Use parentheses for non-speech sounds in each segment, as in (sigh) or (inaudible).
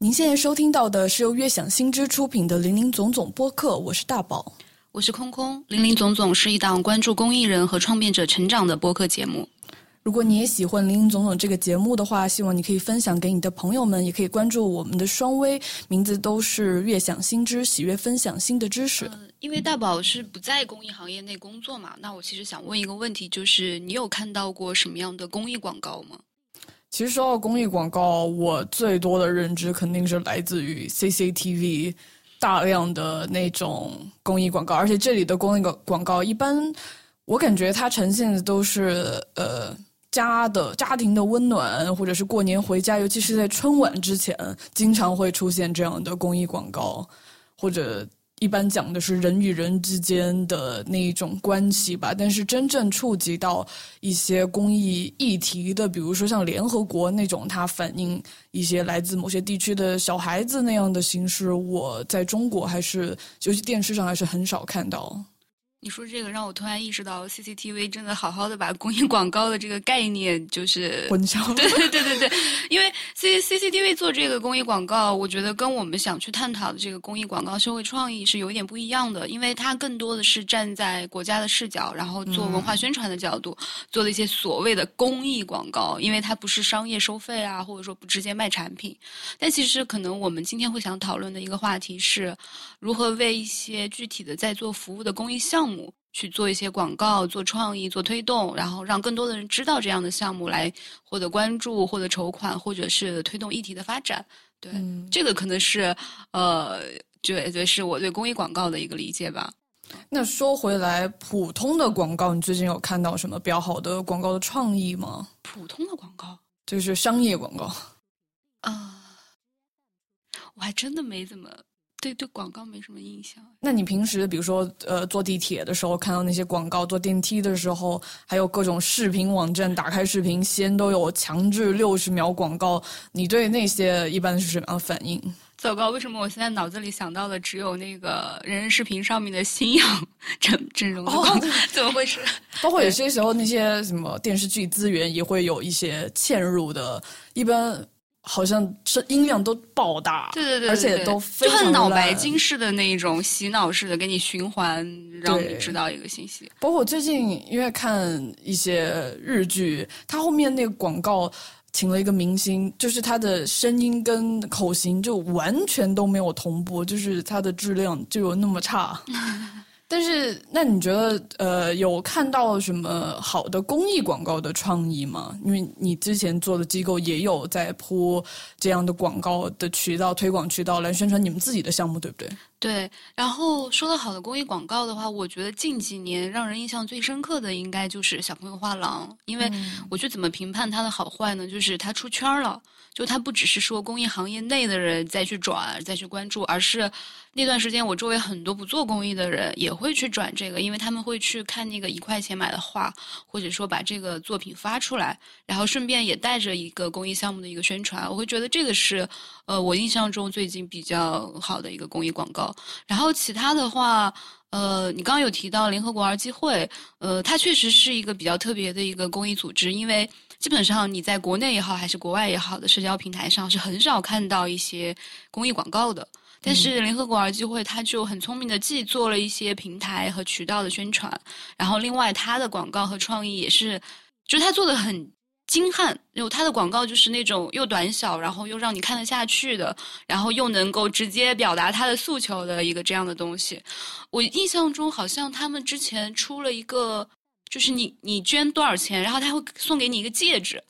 您现在收听到的是由悦享新知出品的《林林总总》播客，我是大宝，我是空空。林林总总是一档关注公益人和创变者成长的播客节目。如果你也喜欢《林林总总》这个节目的话，希望你可以分享给你的朋友们，也可以关注我们的双微，名字都是悦享新知，喜悦分享新的知识。因为大宝是不在公益行业内工作嘛，那我其实想问一个问题，就是你有看到过什么样的公益广告吗？其实说到公益广告，我最多的认知肯定是来自于 CCTV 大量的那种公益广告，而且这里的公益广告一般，我感觉它呈现的都是呃家的家庭的温暖，或者是过年回家，尤其是在春晚之前，经常会出现这样的公益广告，或者。一般讲的是人与人之间的那一种关系吧，但是真正触及到一些公益议题的，比如说像联合国那种，它反映一些来自某些地区的小孩子那样的形式，我在中国还是，尤其电视上还是很少看到。你说这个让我突然意识到，CCTV 真的好好的把公益广告的这个概念就是混淆。对对对对对，因为 C CCTV 做这个公益广告，我觉得跟我们想去探讨的这个公益广告社会创意是有点不一样的，因为它更多的是站在国家的视角，然后做文化宣传的角度，做的一些所谓的公益广告，因为它不是商业收费啊，或者说不直接卖产品。但其实可能我们今天会想讨论的一个话题是，如何为一些具体的在做服务的公益项目。去做一些广告、做创意、做推动，然后让更多的人知道这样的项目，来获得关注、获得筹款，或者是推动议题的发展。对，这个可能是呃，对对，是我对公益广告的一个理解吧。那说回来，普通的广告，你最近有看到什么比较好的广告的创意吗？普通的广告就是商业广告啊，我还真的没怎么。对对，广告没什么印象。那你平时比如说，呃，坐地铁的时候看到那些广告，坐电梯的时候，还有各种视频网站，打开视频先都有强制六十秒广告，你对那些一般是什么样的反应？糟糕，为什么我现在脑子里想到的只有那个人人视频上面的新氧整整容的广告？怎么回事？包括有些时候那些什么电视剧资源也会有一些嵌入的，一般。好像是音量都爆大，对对对，而且都非常脑白金式的那一种洗脑式的给你循环，让你知道一个信息。包括最近因为看一些日剧，它后面那个广告请了一个明星，就是他的声音跟口型就完全都没有同步，就是它的质量就有那么差。(laughs) 但是，那你觉得，呃，有看到什么好的公益广告的创意吗？因为你之前做的机构也有在铺这样的广告的渠道、推广渠道来宣传你们自己的项目，对不对？对。然后说到好的公益广告的话，我觉得近几年让人印象最深刻的应该就是小朋友画廊，因为我去怎么评判它的好坏呢？就是它出圈了。就它不只是说公益行业内的人再去转、再去关注，而是那段时间我周围很多不做公益的人也会去转这个，因为他们会去看那个一块钱买的画，或者说把这个作品发出来，然后顺便也带着一个公益项目的一个宣传。我会觉得这个是呃我印象中最近比较好的一个公益广告。然后其他的话，呃，你刚刚有提到联合国儿基会，呃，它确实是一个比较特别的一个公益组织，因为。基本上你在国内也好，还是国外也好的社交平台上，是很少看到一些公益广告的。但是联合国儿基会，他就很聪明的，既做了一些平台和渠道的宣传，然后另外他的广告和创意也是，就是它做的很精悍。有它的广告就是那种又短小，然后又让你看得下去的，然后又能够直接表达他的诉求的一个这样的东西。我印象中好像他们之前出了一个。就是你，你捐多少钱，然后他会送给你一个戒指，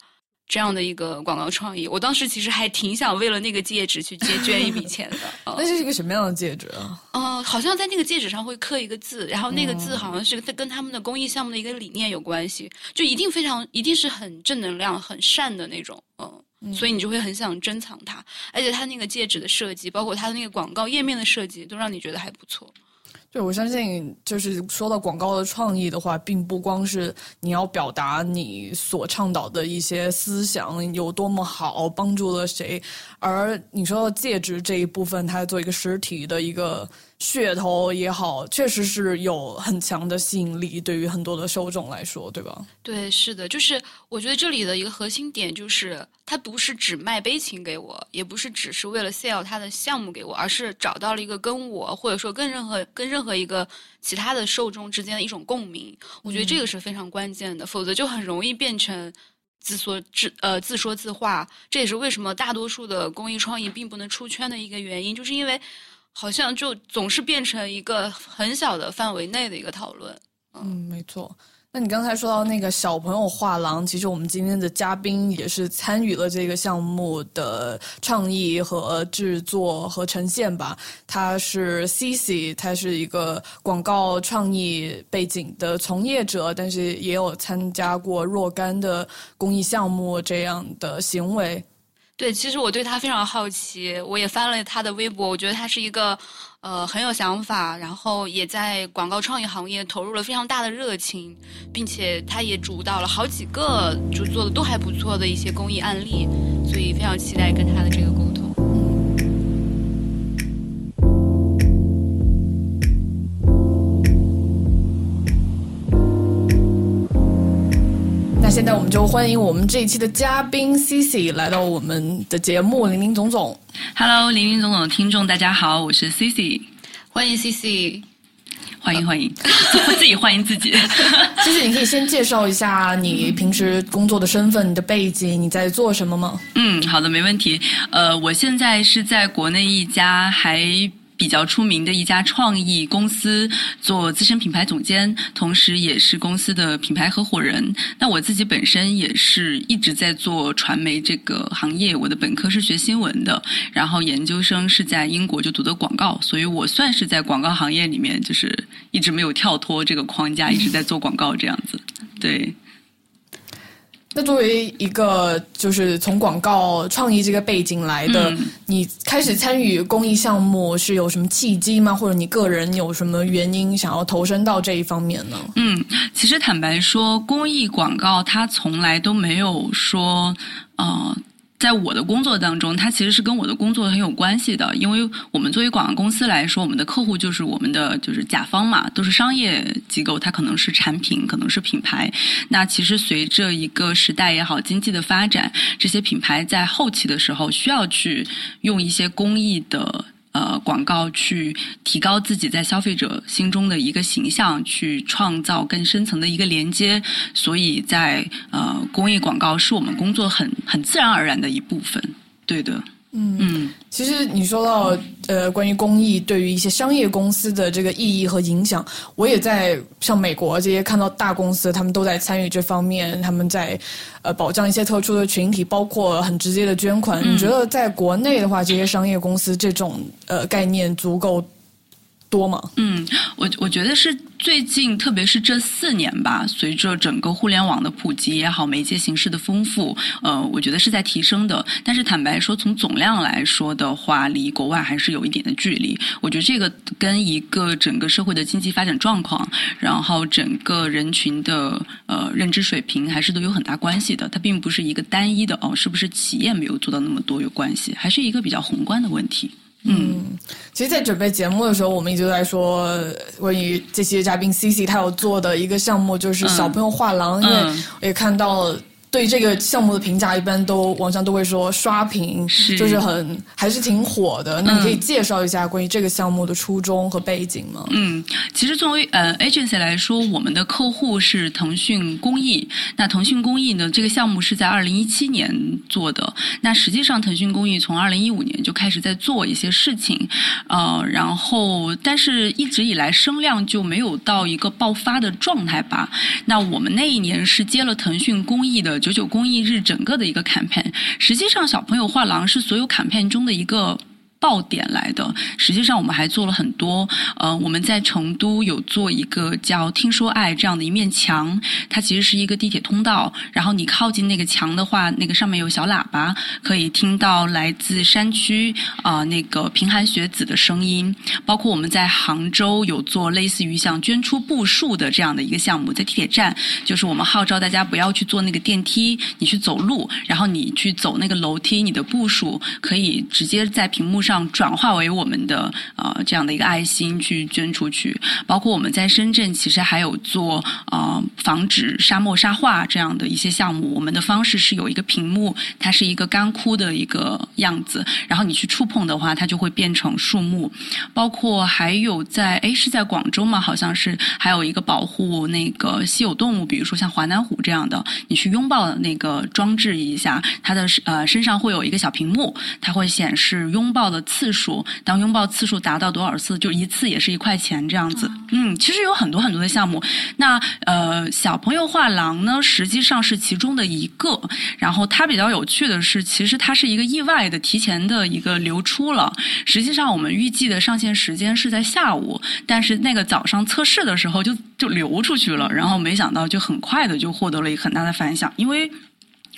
这样的一个广告创意。我当时其实还挺想为了那个戒指去捐捐一笔钱的。(laughs) 那是一个什么样的戒指啊？嗯，好像在那个戒指上会刻一个字，然后那个字好像是跟他们的公益项目的一个理念有关系，就一定非常，一定是很正能量、很善的那种。嗯，所以你就会很想珍藏它，而且它那个戒指的设计，包括它的那个广告页面的设计，都让你觉得还不错。对，我相信就是说到广告的创意的话，并不光是你要表达你所倡导的一些思想有多么好，帮助了谁，而你说到戒指这一部分，它做一个实体的一个。噱头也好，确实是有很强的吸引力，对于很多的受众来说，对吧？对，是的，就是我觉得这里的一个核心点就是，他不是只卖悲情给我，也不是只是为了 sell 他的项目给我，而是找到了一个跟我或者说跟任何跟任何一个其他的受众之间的一种共鸣。我觉得这个是非常关键的，否则就很容易变成自说自呃自说自话。这也是为什么大多数的公益创意并不能出圈的一个原因，就是因为。好像就总是变成一个很小的范围内的一个讨论。嗯，没错。那你刚才说到那个小朋友画廊，其实我们今天的嘉宾也是参与了这个项目的创意和制作和呈现吧。他是 Cici，他是一个广告创意背景的从业者，但是也有参加过若干的公益项目这样的行为。对，其实我对他非常好奇，我也翻了他的微博，我觉得他是一个，呃，很有想法，然后也在广告创意行业投入了非常大的热情，并且他也主导了好几个就做的都还不错的一些公益案例，所以非常期待跟他的这个沟现在我们就欢迎我们这一期的嘉宾 Cici 来到我们的节目，林林总总。Hello，林林总总的听众，大家好，我是 Cici，欢迎 Cici，欢迎欢迎，(laughs) 自己欢迎自己。(laughs) Cici，你可以先介绍一下你平时工作的身份、你的背景，你在做什么吗？嗯，好的，没问题。呃，我现在是在国内一家还。比较出名的一家创意公司做资深品牌总监，同时也是公司的品牌合伙人。那我自己本身也是一直在做传媒这个行业。我的本科是学新闻的，然后研究生是在英国就读的广告，所以我算是在广告行业里面，就是一直没有跳脱这个框架，一直在做广告这样子。对。那作为一个就是从广告创意这个背景来的，你开始参与公益项目是有什么契机吗？或者你个人有什么原因想要投身到这一方面呢？嗯，其实坦白说，公益广告它从来都没有说，呃。在我的工作当中，它其实是跟我的工作很有关系的，因为我们作为广告公司来说，我们的客户就是我们的就是甲方嘛，都是商业机构，它可能是产品，可能是品牌。那其实随着一个时代也好，经济的发展，这些品牌在后期的时候需要去用一些公益的。呃，广告去提高自己在消费者心中的一个形象，去创造更深层的一个连接，所以在呃，公益广告是我们工作很很自然而然的一部分，对的。嗯，其实你说到呃，关于公益对于一些商业公司的这个意义和影响，我也在像美国这些看到大公司，他们都在参与这方面，他们在呃保障一些特殊的群体，包括很直接的捐款。你觉得在国内的话，这些商业公司这种呃概念足够？多吗？嗯，我我觉得是最近，特别是这四年吧，随着整个互联网的普及也好，媒介形式的丰富，呃，我觉得是在提升的。但是坦白说，从总量来说的话，离国外还是有一点的距离。我觉得这个跟一个整个社会的经济发展状况，然后整个人群的呃认知水平，还是都有很大关系的。它并不是一个单一的哦，是不是企业没有做到那么多有关系，还是一个比较宏观的问题。嗯，其实，在准备节目的时候，我们一直在说关于这些嘉宾 C C 他有做的一个项目，就是小朋友画廊，因为我也看到。对这个项目的评价，一般都网上都会说刷屏，是就是很还是挺火的。那你可以介绍一下关于这个项目的初衷和背景吗？嗯，其实作为呃 agency 来说，我们的客户是腾讯公益。那腾讯公益呢，这个项目是在二零一七年做的。那实际上，腾讯公益从二零一五年就开始在做一些事情，呃，然后但是一直以来声量就没有到一个爆发的状态吧。那我们那一年是接了腾讯公益的。九九公益日整个的一个 campaign，实际上小朋友画廊是所有 campaign 中的一个爆点来的。实际上，我们还做了很多。呃，我们在成都有做一个叫“听说爱”这样的一面墙，它其实是一个地铁通道。然后你靠近那个墙的话，那个上面有小喇叭，可以听到来自山区啊那个贫寒学子的声音。包括我们在杭州有做类似于像捐出步数的这样的一个项目，在地铁站，就是我们号召大家不要去坐那个电梯，你去走路，然后你去走那个楼梯，你的步数可以直接在屏幕上上转化为我们的呃这样的一个爱心去捐出去。包括我们在深圳，其实还有做呃防止沙漠沙化这样的一些项目。我们的方式是有一个屏幕，它是一个干枯的一个样子，然后你去触碰的话，它就会变成树木。包括还有在哎是在广州嘛？好像是还有一个保护那个稀有动物，比如说像华南虎这样的，你去拥抱那个装置一下，它的呃身上会有一个小屏幕，它会显示拥抱的次数，当拥抱次数达到多少次，就一次也是一块钱这样子。嗯，其实有很多很多的项目。那呃小朋友画廊呢，实际上是其中的一个。然后它比较有趣的是，其实它是一个意外的提前的一个流出了。实际上我们预计的上线时间是在下午，但是那个早上测试的时候就就流出去了，然后没想到就很快的就获得了一个很大的反响，因为。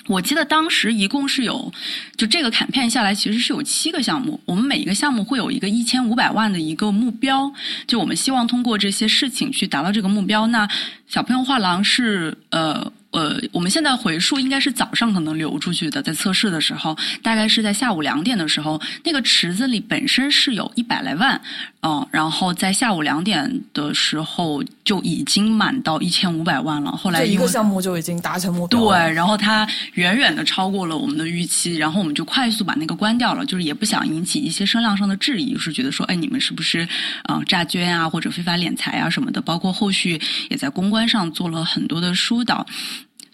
我记得当时一共是有，就这个砍片下来，其实是有七个项目。我们每一个项目会有一个一千五百万的一个目标，就我们希望通过这些事情去达到这个目标。那小朋友画廊是呃。呃，我们现在回溯应该是早上可能流出去的，在测试的时候，大概是在下午两点的时候，那个池子里本身是有一百来万，嗯，然后在下午两点的时候就已经满到一千五百万了。后来一个项目就已经达成目标，对，然后它远远的超过了我们的预期，然后我们就快速把那个关掉了，就是也不想引起一些声量上的质疑，就是觉得说，哎，你们是不是啊诈捐啊或者非法敛财啊什么的？包括后续也在公关上做了很多的疏导。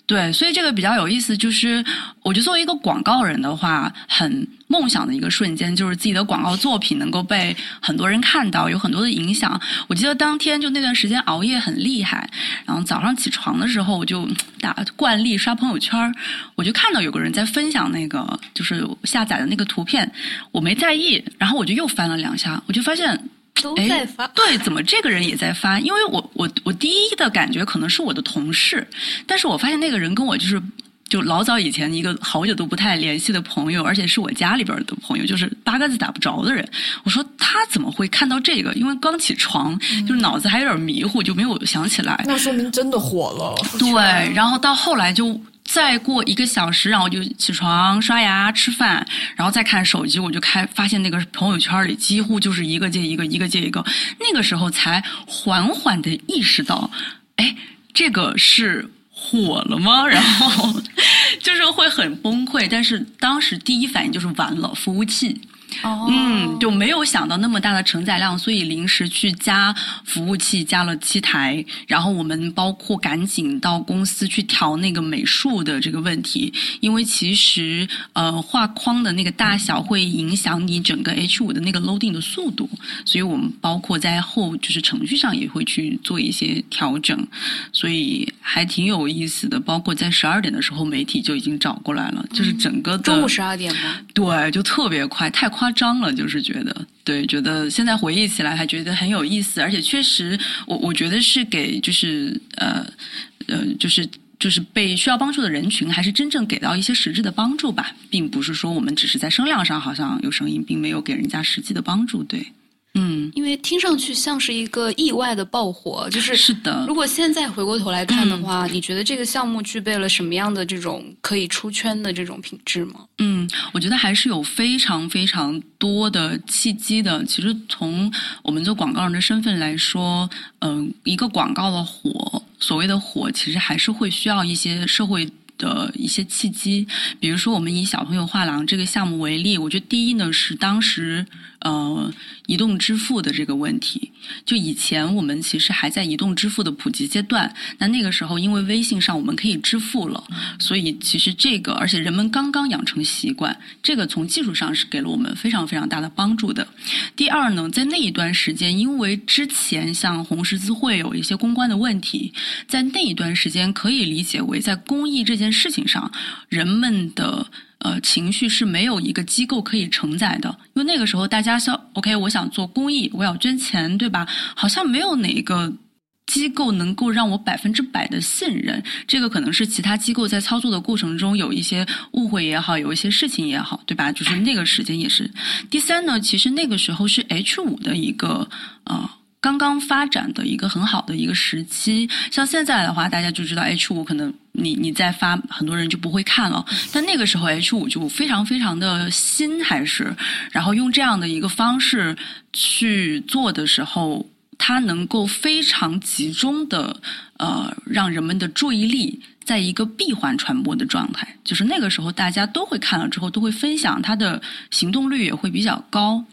对，所以这个比较有意思，就是我觉得作为一个广告人的话，很梦想的一个瞬间，就是自己的广告作品能够被很多人看到，有很多的影响。我记得当天就那段时间熬夜很厉害，然后早上起床的时候，我就打惯例刷朋友圈，我就看到有个人在分享那个就是下载的那个图片，我没在意，然后我就又翻了两下，我就发现。都在发对，怎么这个人也在发？因为我我我第一的感觉可能是我的同事，但是我发现那个人跟我就是就老早以前一个好久都不太联系的朋友，而且是我家里边的朋友，就是八竿子打不着的人。我说他怎么会看到这个？因为刚起床，就是脑子还有点迷糊，就没有想起来。那说明真的火了。对，然后到后来就。再过一个小时，然后就起床、刷牙、吃饭，然后再看手机，我就开发现那个朋友圈里几乎就是一个接一个，一个接一个。那个时候才缓缓的意识到，哎，这个是火了吗？然后 (laughs) 就是会很崩溃，但是当时第一反应就是完了，服务器。嗯，就没有想到那么大的承载量，所以临时去加服务器，加了七台。然后我们包括赶紧到公司去调那个美术的这个问题，因为其实呃画框的那个大小会影响你整个 H 五的那个 loading 的速度，所以我们包括在后就是程序上也会去做一些调整，所以还挺有意思的。包括在十二点的时候，媒体就已经找过来了，就是整个中午十二点吗？对，就特别快，太快。夸张了，就是觉得，对，觉得现在回忆起来还觉得很有意思，而且确实，我我觉得是给就是呃呃，就是就是被需要帮助的人群，还是真正给到一些实质的帮助吧，并不是说我们只是在声量上好像有声音，并没有给人家实际的帮助，对。嗯，因为听上去像是一个意外的爆火，就是是的。如果现在回过头来看的话，你觉得这个项目具备了什么样的这种可以出圈的这种品质吗？嗯，我觉得还是有非常非常多的契机的。其实从我们做广告人的身份来说，嗯，一个广告的火，所谓的火，其实还是会需要一些社会的一些契机。比如说，我们以小朋友画廊这个项目为例，我觉得第一呢是当时。呃，移动支付的这个问题，就以前我们其实还在移动支付的普及阶段。那那个时候，因为微信上我们可以支付了，所以其实这个，而且人们刚刚养成习惯，这个从技术上是给了我们非常非常大的帮助的。第二呢，在那一段时间，因为之前像红十字会有一些公关的问题，在那一段时间可以理解为在公益这件事情上，人们的。呃情绪是没有一个机构可以承载的，因为那个时候大家想，OK，我想做公益，我要捐钱，对吧？好像没有哪一个。机构能够让我百分之百的信任，这个可能是其他机构在操作的过程中有一些误会也好，有一些事情也好，对吧？就是那个时间也是。第三呢，其实那个时候是 H 五的一个呃刚刚发展的一个很好的一个时期。像现在的话，大家就知道 H 五可能你你再发，很多人就不会看了。但那个时候 H 五就非常非常的新，还是然后用这样的一个方式去做的时候。它能够非常集中的，呃，让人们的注意力在一个闭环传播的状态，就是那个时候大家都会看了之后都会分享，它的行动率也会比较高。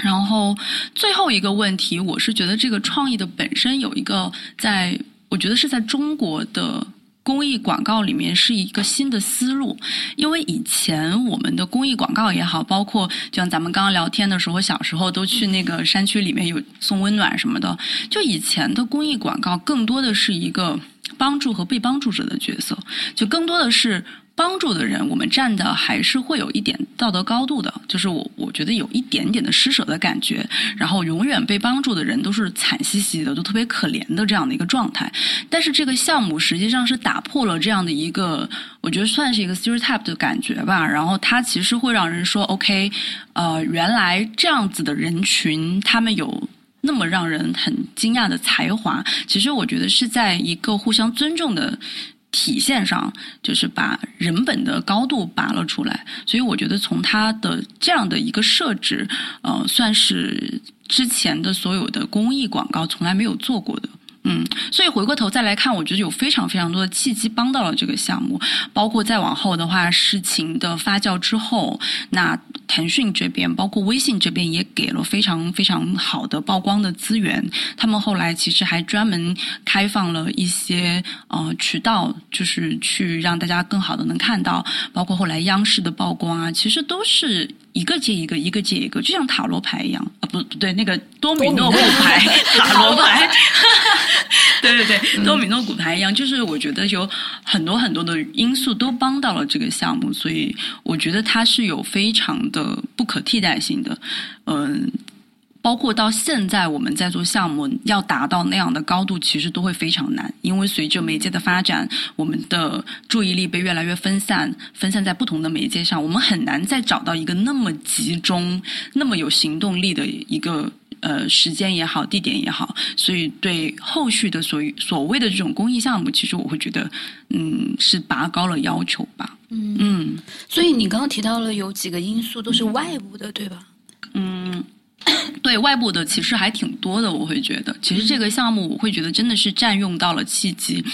然后最后一个问题，我是觉得这个创意的本身有一个，在我觉得是在中国的。公益广告里面是一个新的思路，因为以前我们的公益广告也好，包括就像咱们刚刚聊天的时候，小时候都去那个山区里面有送温暖什么的，就以前的公益广告更多的是一个帮助和被帮助者的角色，就更多的是。帮助的人，我们站的还是会有一点道德高度的，就是我我觉得有一点点的施舍的感觉，然后永远被帮助的人都是惨兮兮的，都特别可怜的这样的一个状态。但是这个项目实际上是打破了这样的一个，我觉得算是一个 stereotype 的感觉吧。然后它其实会让人说，OK，呃，原来这样子的人群，他们有那么让人很惊讶的才华。其实我觉得是在一个互相尊重的。体现上就是把人本的高度拔了出来，所以我觉得从它的这样的一个设置，呃，算是之前的所有的公益广告从来没有做过的。嗯，所以回过头再来看，我觉得有非常非常多的契机帮到了这个项目，包括再往后的话，事情的发酵之后，那腾讯这边，包括微信这边也给了非常非常好的曝光的资源。他们后来其实还专门开放了一些呃渠道，就是去让大家更好的能看到，包括后来央视的曝光啊，其实都是。一个接一个，一个接一个，就像塔罗牌一样啊，不不对，那个多米诺骨牌，(laughs) 塔罗牌，对对对，(laughs) 多米诺骨牌一样，就是我觉得有很多很多的因素都帮到了这个项目，所以我觉得它是有非常的不可替代性的，嗯。包括到现在，我们在做项目，要达到那样的高度，其实都会非常难。因为随着媒介的发展，我们的注意力被越来越分散，分散在不同的媒介上，我们很难再找到一个那么集中、那么有行动力的一个呃时间也好、地点也好。所以，对后续的所所谓的这种公益项目，其实我会觉得，嗯，是拔高了要求吧。嗯嗯。所以你刚刚提到了有几个因素都是外部的，对吧？嗯。对外部的其实还挺多的，我会觉得，其实这个项目我会觉得真的是占用到了契机，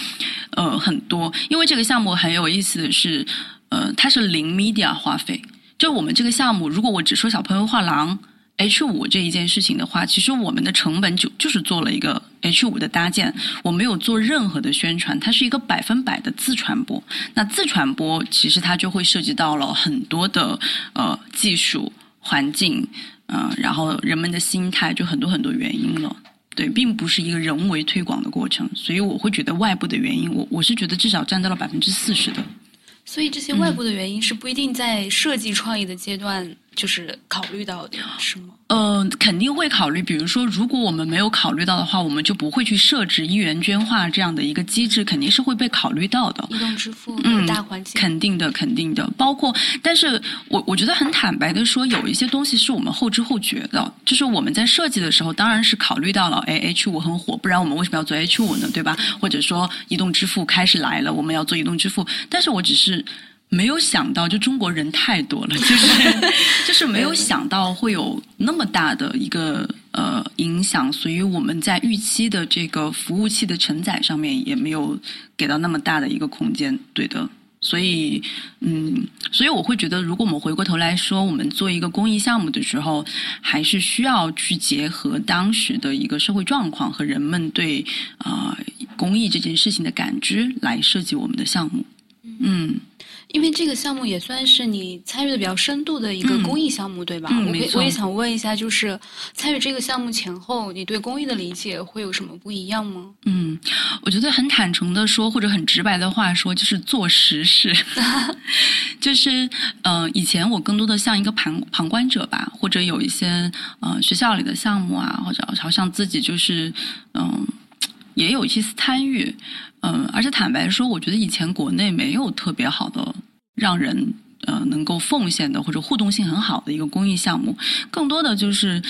呃，很多。因为这个项目很有意思的是，呃，它是零 media 花费。就我们这个项目，如果我只说小朋友画廊 H 五这一件事情的话，其实我们的成本就就是做了一个 H 五的搭建，我没有做任何的宣传，它是一个百分百的自传播。那自传播其实它就会涉及到了很多的呃技术环境。嗯，然后人们的心态就很多很多原因了，对，并不是一个人为推广的过程，所以我会觉得外部的原因，我我是觉得至少占到了百分之四十的。所以这些外部的原因是不一定在设计创意的阶段。就是考虑到的是吗？呃，肯定会考虑。比如说，如果我们没有考虑到的话，我们就不会去设置一元捐化这样的一个机制，肯定是会被考虑到的。移动支付，嗯，大环境，肯定的，肯定的。包括，但是我我觉得很坦白的说，有一些东西是我们后知后觉的。就是我们在设计的时候，当然是考虑到了，哎，H 五很火，不然我们为什么要做 H 五呢？对吧？或者说，移动支付开始来了，我们要做移动支付。但是我只是。没有想到，就中国人太多了，就是 (laughs) 就是没有想到会有那么大的一个呃影响，所以我们在预期的这个服务器的承载上面也没有给到那么大的一个空间，对的。所以嗯，所以我会觉得，如果我们回过头来说，我们做一个公益项目的时候，还是需要去结合当时的一个社会状况和人们对啊公益这件事情的感知来设计我们的项目。嗯。因为这个项目也算是你参与的比较深度的一个公益项目，对吧？嗯，没错。我也想问一下，就是参与这个项目前后，你对公益的理解会有什么不一样吗？嗯，我觉得很坦诚的说，或者很直白的话说，就是做实事。(laughs) 就是呃，以前我更多的像一个旁旁观者吧，或者有一些呃学校里的项目啊，或者好像自己就是嗯，也有一些参与。嗯，而且坦白说，我觉得以前国内没有特别好的让人呃能够奉献的或者互动性很好的一个公益项目，更多的就是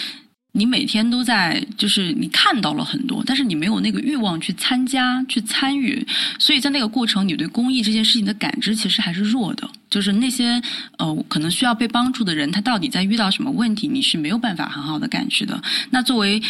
你每天都在，就是你看到了很多，但是你没有那个欲望去参加去参与，所以在那个过程，你对公益这件事情的感知其实还是弱的。就是那些呃可能需要被帮助的人，他到底在遇到什么问题，你是没有办法很好的感知的。那作为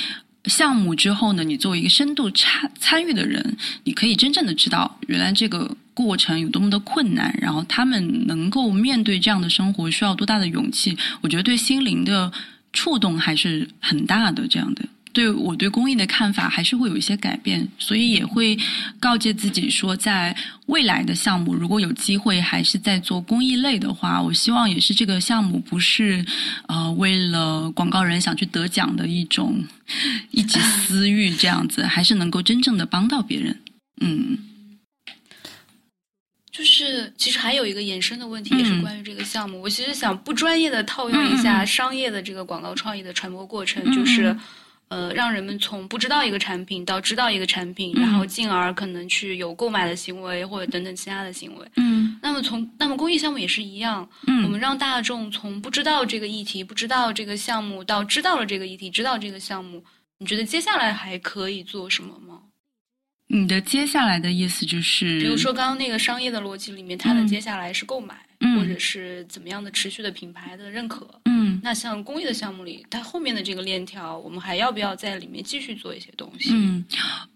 项目之后呢，你作为一个深度参参与的人，你可以真正的知道原来这个过程有多么的困难，然后他们能够面对这样的生活需要多大的勇气。我觉得对心灵的触动还是很大的，这样的。对我对公益的看法还是会有一些改变，所以也会告诫自己说，在未来的项目如果有机会还是在做公益类的话，我希望也是这个项目不是呃为了广告人想去得奖的一种一己私欲 (laughs) 这样子，还是能够真正的帮到别人。嗯，就是其实还有一个延伸的问题，也是关于这个项目。我其实想不专业的套用一下商业的这个广告创意的传播过程，就是。呃，让人们从不知道一个产品到知道一个产品，然后进而可能去有购买的行为或者等等其他的行为。嗯，那么从那么公益项目也是一样。嗯，我们让大众从不知道这个议题、不知道这个项目到知道了这个议题、知道这个项目，你觉得接下来还可以做什么吗？你的接下来的意思就是，比如说刚刚那个商业的逻辑里面，它的接下来是购买，或者是怎么样的持续的品牌的认可。嗯，那像公益的项目里，它后面的这个链条，我们还要不要在里面继续做一些东西？嗯，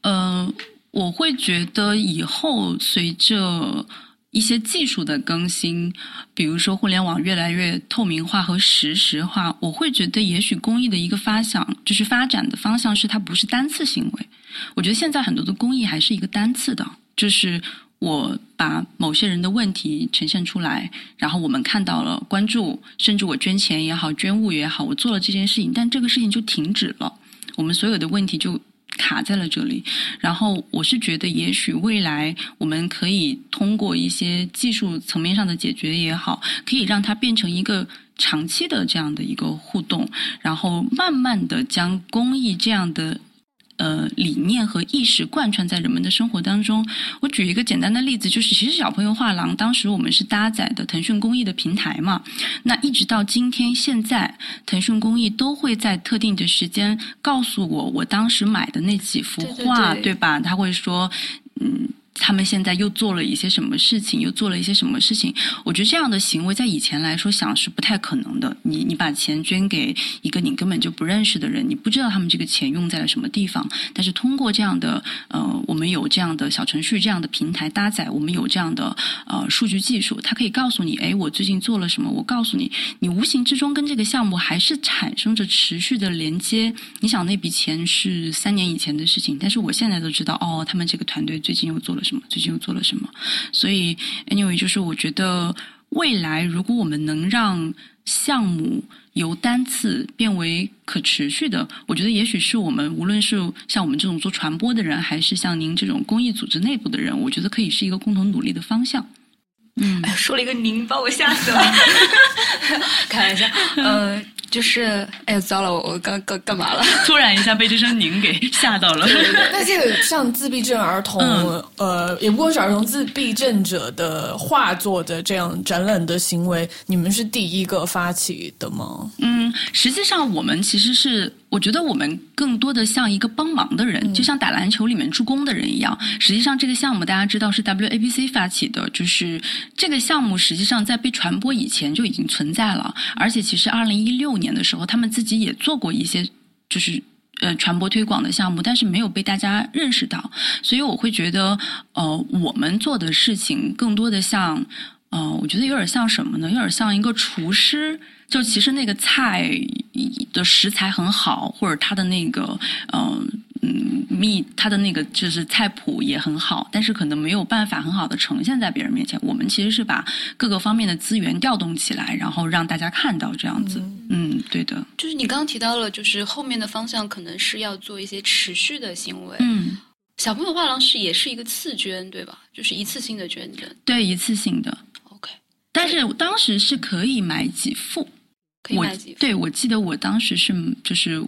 呃，我会觉得以后随着一些技术的更新，比如说互联网越来越透明化和实时化，我会觉得也许公益的一个发想就是发展的方向是它不是单次行为。我觉得现在很多的公益还是一个单次的，就是我把某些人的问题呈现出来，然后我们看到了关注，甚至我捐钱也好，捐物也好，我做了这件事情，但这个事情就停止了，我们所有的问题就卡在了这里。然后我是觉得，也许未来我们可以通过一些技术层面上的解决也好，可以让它变成一个长期的这样的一个互动，然后慢慢的将公益这样的。呃，理念和意识贯穿在人们的生活当中。我举一个简单的例子，就是其实小朋友画廊当时我们是搭载的腾讯公益的平台嘛，那一直到今天现在，腾讯公益都会在特定的时间告诉我，我当时买的那几幅画，对吧？他会说，嗯。他们现在又做了一些什么事情？又做了一些什么事情？我觉得这样的行为在以前来说想是不太可能的。你你把钱捐给一个你根本就不认识的人，你不知道他们这个钱用在了什么地方。但是通过这样的呃，我们有这样的小程序、这样的平台搭载，我们有这样的呃数据技术，它可以告诉你，哎，我最近做了什么？我告诉你，你无形之中跟这个项目还是产生着持续的连接。你想那笔钱是三年以前的事情，但是我现在都知道，哦，他们这个团队最近又做了。什么？最近又做了什么？所以，anyway，就是我觉得未来如果我们能让项目由单次变为可持续的，我觉得也许是我们无论是像我们这种做传播的人，还是像您这种公益组织内部的人，我觉得可以是一个共同努力的方向。嗯，说了一个您，把我吓死了。(laughs) 开玩笑，嗯。就是，哎呀，糟了，我我刚刚干嘛了？(laughs) 突然一下被这声“您”给吓到了。(laughs) 那这个像自闭症儿童，呃，也不光是儿童自闭症者的画作的这样展览的行为，你们是第一个发起的吗？嗯，实际上我们其实是。我觉得我们更多的像一个帮忙的人，就像打篮球里面助攻的人一样。实际上，这个项目大家知道是 WABC 发起的，就是这个项目实际上在被传播以前就已经存在了。而且，其实二零一六年的时候，他们自己也做过一些就是呃传播推广的项目，但是没有被大家认识到。所以，我会觉得呃，我们做的事情更多的像呃，我觉得有点像什么呢？有点像一个厨师。就其实那个菜的食材很好，或者它的那个呃嗯，密他的那个就是菜谱也很好，但是可能没有办法很好的呈现在别人面前。我们其实是把各个方面的资源调动起来，然后让大家看到这样子。嗯，对的。就是你刚刚提到了，就是后面的方向可能是要做一些持续的行为。嗯，小朋友画廊是也是一个次捐，对吧？就是一次性的捐赠。对，一次性的。但是当时是可以买几副，可以买几副。对，我记得我当时是就是。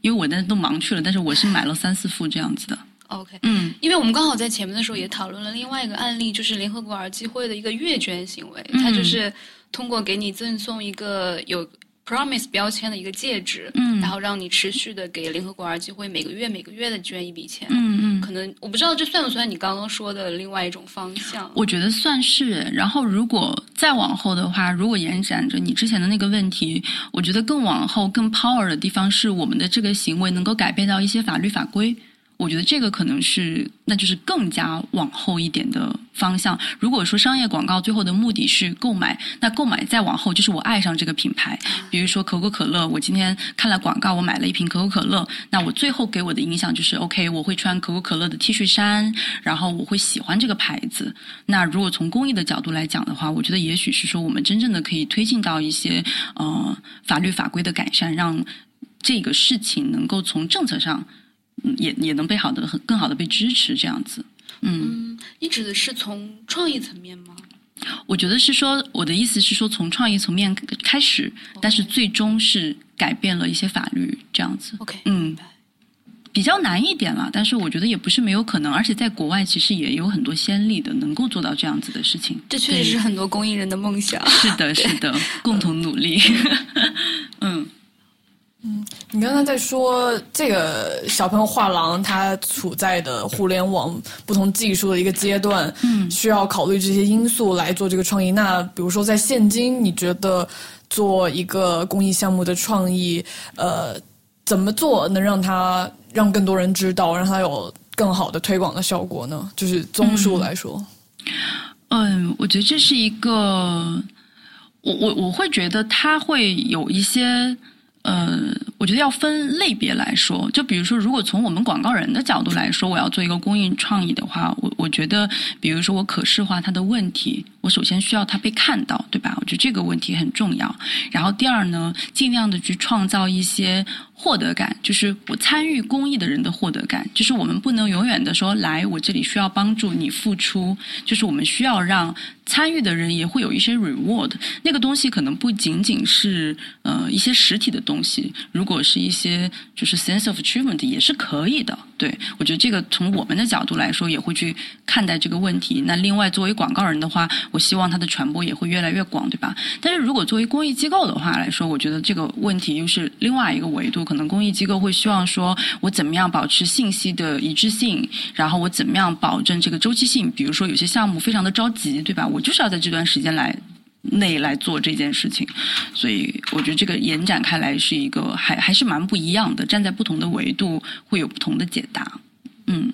因为我那都忙去了，但是我是买了三四副这样子的。OK，嗯，因为我们刚好在前面的时候也讨论了另外一个案例，就是联合国儿基会的一个阅捐行为，它就是通过给你赠送一个有。Promise 标签的一个戒指，嗯，然后让你持续的给联合国儿基会每个月每个月的捐一笔钱，嗯嗯，可能我不知道这算不算你刚刚说的另外一种方向？我觉得算是。然后如果再往后的话，如果延展着你之前的那个问题，我觉得更往后更 power 的地方是我们的这个行为能够改变到一些法律法规。我觉得这个可能是，那就是更加往后一点的方向。如果说商业广告最后的目的是购买，那购买再往后就是我爱上这个品牌。比如说可口可乐，我今天看了广告，我买了一瓶可口可乐，那我最后给我的影响就是，OK，我会穿可口可乐的 T 恤衫，然后我会喜欢这个牌子。那如果从公益的角度来讲的话，我觉得也许是说我们真正的可以推进到一些呃法律法规的改善，让这个事情能够从政策上。也也能被好的、很更好的被支持，这样子。嗯，你指的是从创意层面吗？我觉得是说，我的意思是说，从创意层面开始，但是最终是改变了一些法律，这样子。OK，嗯，比较难一点了，但是我觉得也不是没有可能，而且在国外其实也有很多先例的，能够做到这样子的事情。这确实是很多公益人的梦想。是的，是的，共同努力。(laughs) 嗯。嗯，你刚才在说这个小朋友画廊，它处在的互联网不同技术的一个阶段，嗯，需要考虑这些因素来做这个创意。那比如说在现今，你觉得做一个公益项目的创意，呃，怎么做能让它让更多人知道，让它有更好的推广的效果呢？就是综述来说，嗯，我觉得这是一个，我我我会觉得它会有一些。呃，我觉得要分类别来说，就比如说，如果从我们广告人的角度来说，我要做一个公益创意的话，我我觉得，比如说我可视化他的问题，我首先需要他被看到，对吧？我觉得这个问题很重要。然后第二呢，尽量的去创造一些。获得感就是我参与公益的人的获得感，就是我们不能永远的说来我这里需要帮助你付出，就是我们需要让参与的人也会有一些 reward。那个东西可能不仅仅是呃一些实体的东西，如果是一些就是 sense of achievement 也是可以的。对我觉得这个从我们的角度来说也会去看待这个问题。那另外作为广告人的话，我希望它的传播也会越来越广，对吧？但是如果作为公益机构的话来说，我觉得这个问题又是另外一个维度。可能公益机构会希望说，我怎么样保持信息的一致性，然后我怎么样保证这个周期性？比如说有些项目非常的着急，对吧？我就是要在这段时间来内来做这件事情，所以我觉得这个延展开来是一个还还是蛮不一样的，站在不同的维度会有不同的解答。嗯，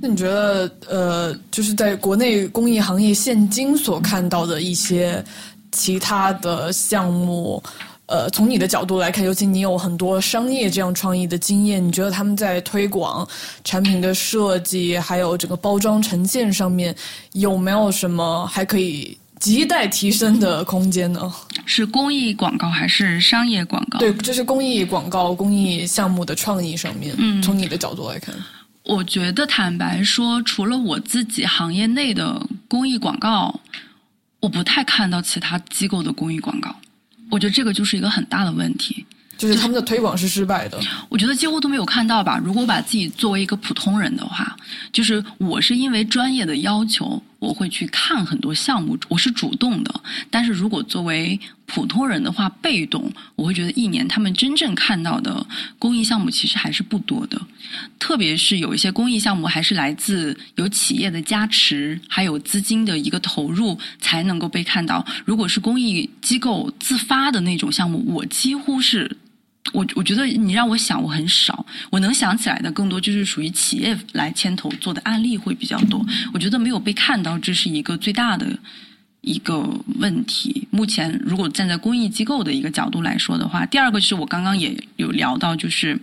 那你觉得呃，就是在国内公益行业现今所看到的一些？其他的项目，呃，从你的角度来看，尤其你有很多商业这样创意的经验，你觉得他们在推广产品的设计，还有整个包装呈现上面，有没有什么还可以亟待提升的空间呢？是公益广告还是商业广告？对，这是公益广告、公益项目的创意上面。嗯，从你的角度来看，我觉得坦白说，除了我自己行业内的公益广告。我不太看到其他机构的公益广告，我觉得这个就是一个很大的问题，就是他们的推广是失败的。我觉得几乎都没有看到吧。如果把自己作为一个普通人的话，就是我是因为专业的要求。我会去看很多项目，我是主动的。但是如果作为普通人的话，被动，我会觉得一年他们真正看到的公益项目其实还是不多的。特别是有一些公益项目，还是来自有企业的加持，还有资金的一个投入，才能够被看到。如果是公益机构自发的那种项目，我几乎是。我我觉得你让我想，我很少，我能想起来的更多就是属于企业来牵头做的案例会比较多。我觉得没有被看到，这是一个最大的一个问题。目前，如果站在公益机构的一个角度来说的话，第二个就是我刚刚也有聊到，就是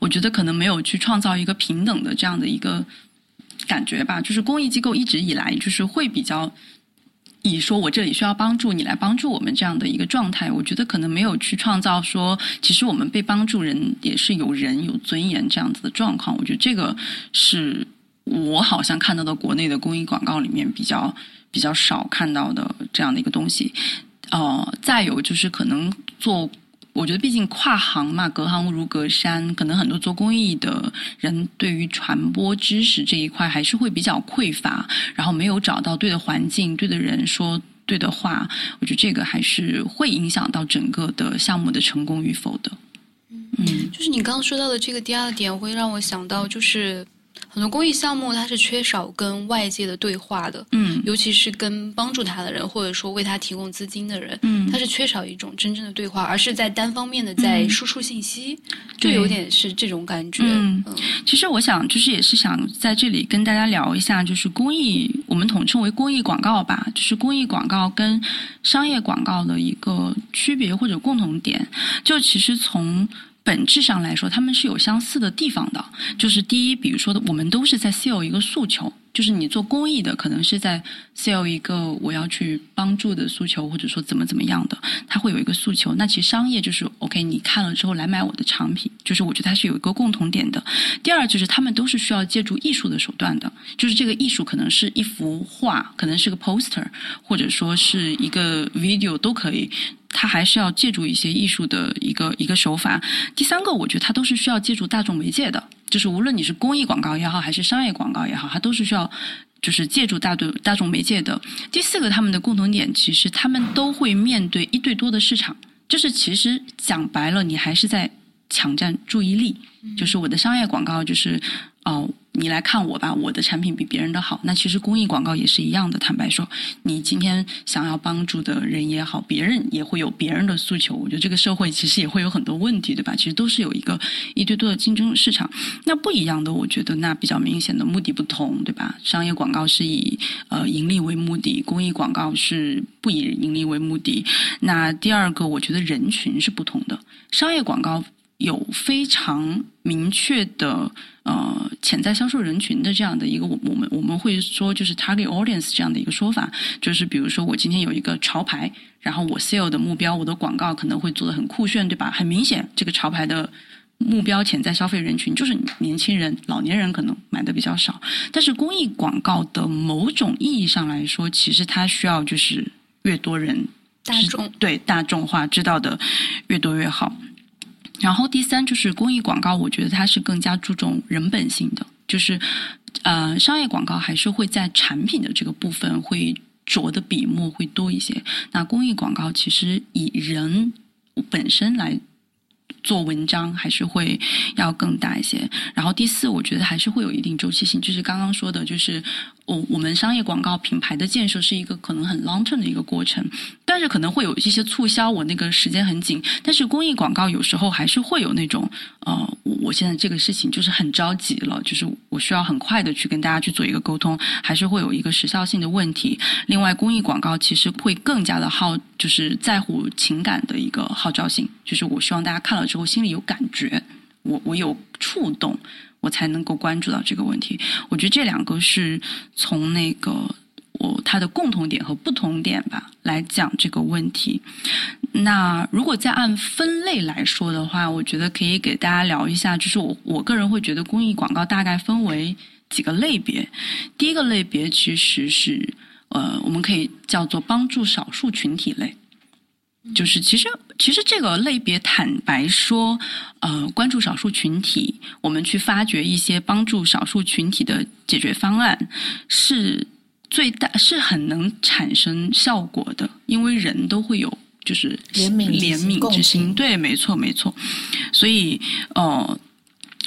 我觉得可能没有去创造一个平等的这样的一个感觉吧。就是公益机构一直以来就是会比较。以说我这里需要帮助，你来帮助我们这样的一个状态，我觉得可能没有去创造说，其实我们被帮助人也是有人有尊严这样子的状况。我觉得这个是我好像看到的国内的公益广告里面比较比较少看到的这样的一个东西。呃，再有就是可能做。我觉得，毕竟跨行嘛，隔行如隔山，可能很多做公益的人对于传播知识这一块还是会比较匮乏，然后没有找到对的环境、对的人说对的话。我觉得这个还是会影响到整个的项目的成功与否的。嗯，就是你刚刚说到的这个第二点，会让我想到就是。很多公益项目它是缺少跟外界的对话的，嗯，尤其是跟帮助他的人或者说为他提供资金的人，嗯，他是缺少一种真正的对话，而是在单方面的在输出信息，就有点是这种感觉。嗯，其实我想就是也是想在这里跟大家聊一下，就是公益，我们统称为公益广告吧，就是公益广告跟商业广告的一个区别或者共同点，就其实从。本质上来说，他们是有相似的地方的。就是第一，比如说的，我们都是在 sell 一个诉求，就是你做公益的，可能是在 sell 一个我要去帮助的诉求，或者说怎么怎么样的，他会有一个诉求。那其实商业就是 OK，你看了之后来买我的产品，就是我觉得它是有一个共同点的。第二，就是他们都是需要借助艺术的手段的，就是这个艺术可能是一幅画，可能是个 poster，或者说是一个 video 都可以。它还是要借助一些艺术的一个一个手法。第三个，我觉得它都是需要借助大众媒介的，就是无论你是公益广告也好，还是商业广告也好，它都是需要就是借助大众大众媒介的。第四个，他们的共同点其实他们都会面对一对多的市场，就是其实讲白了，你还是在抢占注意力。就是我的商业广告，就是哦。你来看我吧，我的产品比别人的好。那其实公益广告也是一样的。坦白说，你今天想要帮助的人也好，别人也会有别人的诉求。我觉得这个社会其实也会有很多问题，对吧？其实都是有一个一对多的竞争市场。那不一样的，我觉得那比较明显的目的不同，对吧？商业广告是以呃盈利为目的，公益广告是不以盈利为目的。那第二个，我觉得人群是不同的。商业广告有非常明确的。呃，潜在销售人群的这样的一个，我我们我们会说就是 target audience 这样的一个说法，就是比如说我今天有一个潮牌，然后我 sale 的目标，我的广告可能会做的很酷炫，对吧？很明显，这个潮牌的目标潜在消费人群就是年轻人，老年人可能买的比较少。但是公益广告的某种意义上来说，其实它需要就是越多人大众对大众化知道的越多越好。然后第三就是公益广告，我觉得它是更加注重人本性的，就是呃，商业广告还是会在产品的这个部分会着的笔墨会多一些。那公益广告其实以人本身来。做文章还是会要更大一些。然后第四，我觉得还是会有一定周期性，就是刚刚说的，就是我我们商业广告品牌的建设是一个可能很 long term 的一个过程，但是可能会有一些促销，我那个时间很紧。但是公益广告有时候还是会有那种，呃，我现在这个事情就是很着急了，就是我需要很快的去跟大家去做一个沟通，还是会有一个时效性的问题。另外，公益广告其实会更加的耗，就是在乎情感的一个号召性，就是我希望大家看了。之后心里有感觉，我我有触动，我才能够关注到这个问题。我觉得这两个是从那个我它的共同点和不同点吧来讲这个问题。那如果再按分类来说的话，我觉得可以给大家聊一下，就是我我个人会觉得公益广告大概分为几个类别。第一个类别其实是呃，我们可以叫做帮助少数群体类。就是其实其实这个类别，坦白说，呃，关注少数群体，我们去发掘一些帮助少数群体的解决方案，是最大是很能产生效果的，因为人都会有就是怜悯怜悯之心，对，没错没错。所以，呃，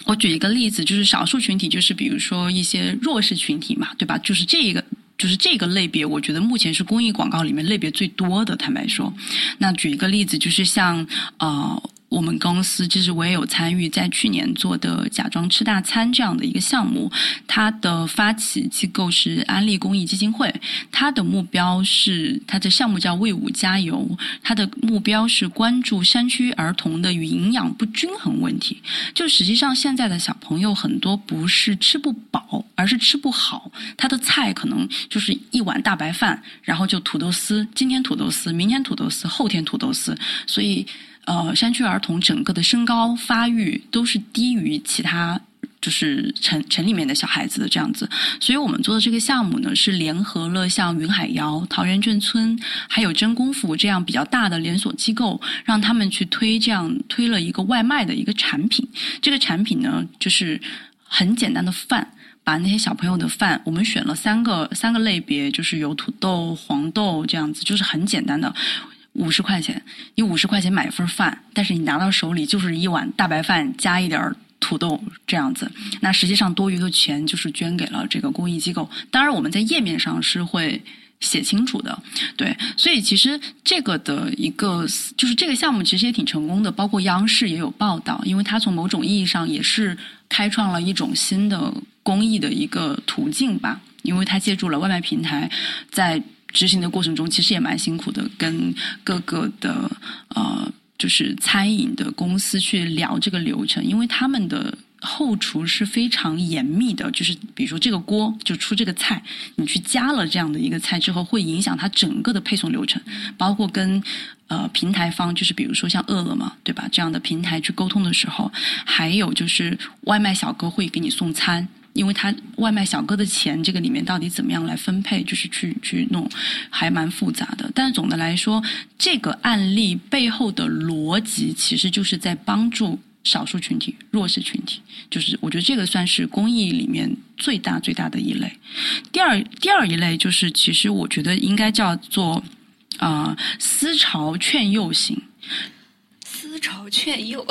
我举一个例子，就是少数群体，就是比如说一些弱势群体嘛，对吧？就是这一个。就是这个类别，我觉得目前是公益广告里面类别最多的。坦白说，那举一个例子，就是像啊，我们公司其实我也有参与，在去年做的“假装吃大餐”这样的一个项目，它的发起机构是安利公益基金会，它的目标是它的项目叫“为五加油”，它的目标是关注山区儿童的营养不均衡问题。就实际上现在的小朋友很多不是吃不饱，而是吃不好，他的菜可能就是一碗大白饭，然后就土豆丝，今天土豆丝，明天土豆丝，后天土豆丝，所以。呃，山区儿童整个的身高发育都是低于其他就是城城里面的小孩子的这样子，所以我们做的这个项目呢，是联合了像云海肴、桃源镇村还有真功夫这样比较大的连锁机构，让他们去推这样推了一个外卖的一个产品。这个产品呢，就是很简单的饭，把那些小朋友的饭，我们选了三个三个类别，就是有土豆、黄豆这样子，就是很简单的。五十块钱，你五十块钱买一份饭，但是你拿到手里就是一碗大白饭加一点土豆这样子。那实际上多余的钱就是捐给了这个公益机构。当然，我们在页面上是会写清楚的。对，所以其实这个的一个就是这个项目其实也挺成功的，包括央视也有报道，因为它从某种意义上也是开创了一种新的公益的一个途径吧，因为它借助了外卖平台在。执行的过程中，其实也蛮辛苦的，跟各个的呃，就是餐饮的公司去聊这个流程，因为他们的后厨是非常严密的，就是比如说这个锅就出这个菜，你去加了这样的一个菜之后，会影响它整个的配送流程，包括跟呃平台方，就是比如说像饿了么，对吧？这样的平台去沟通的时候，还有就是外卖小哥会给你送餐。因为他外卖小哥的钱，这个里面到底怎么样来分配，就是去去弄，还蛮复杂的。但是总的来说，这个案例背后的逻辑，其实就是在帮助少数群体、弱势群体。就是我觉得这个算是公益里面最大最大的一类。第二第二一类就是，其实我觉得应该叫做啊思潮劝诱型。思潮劝诱，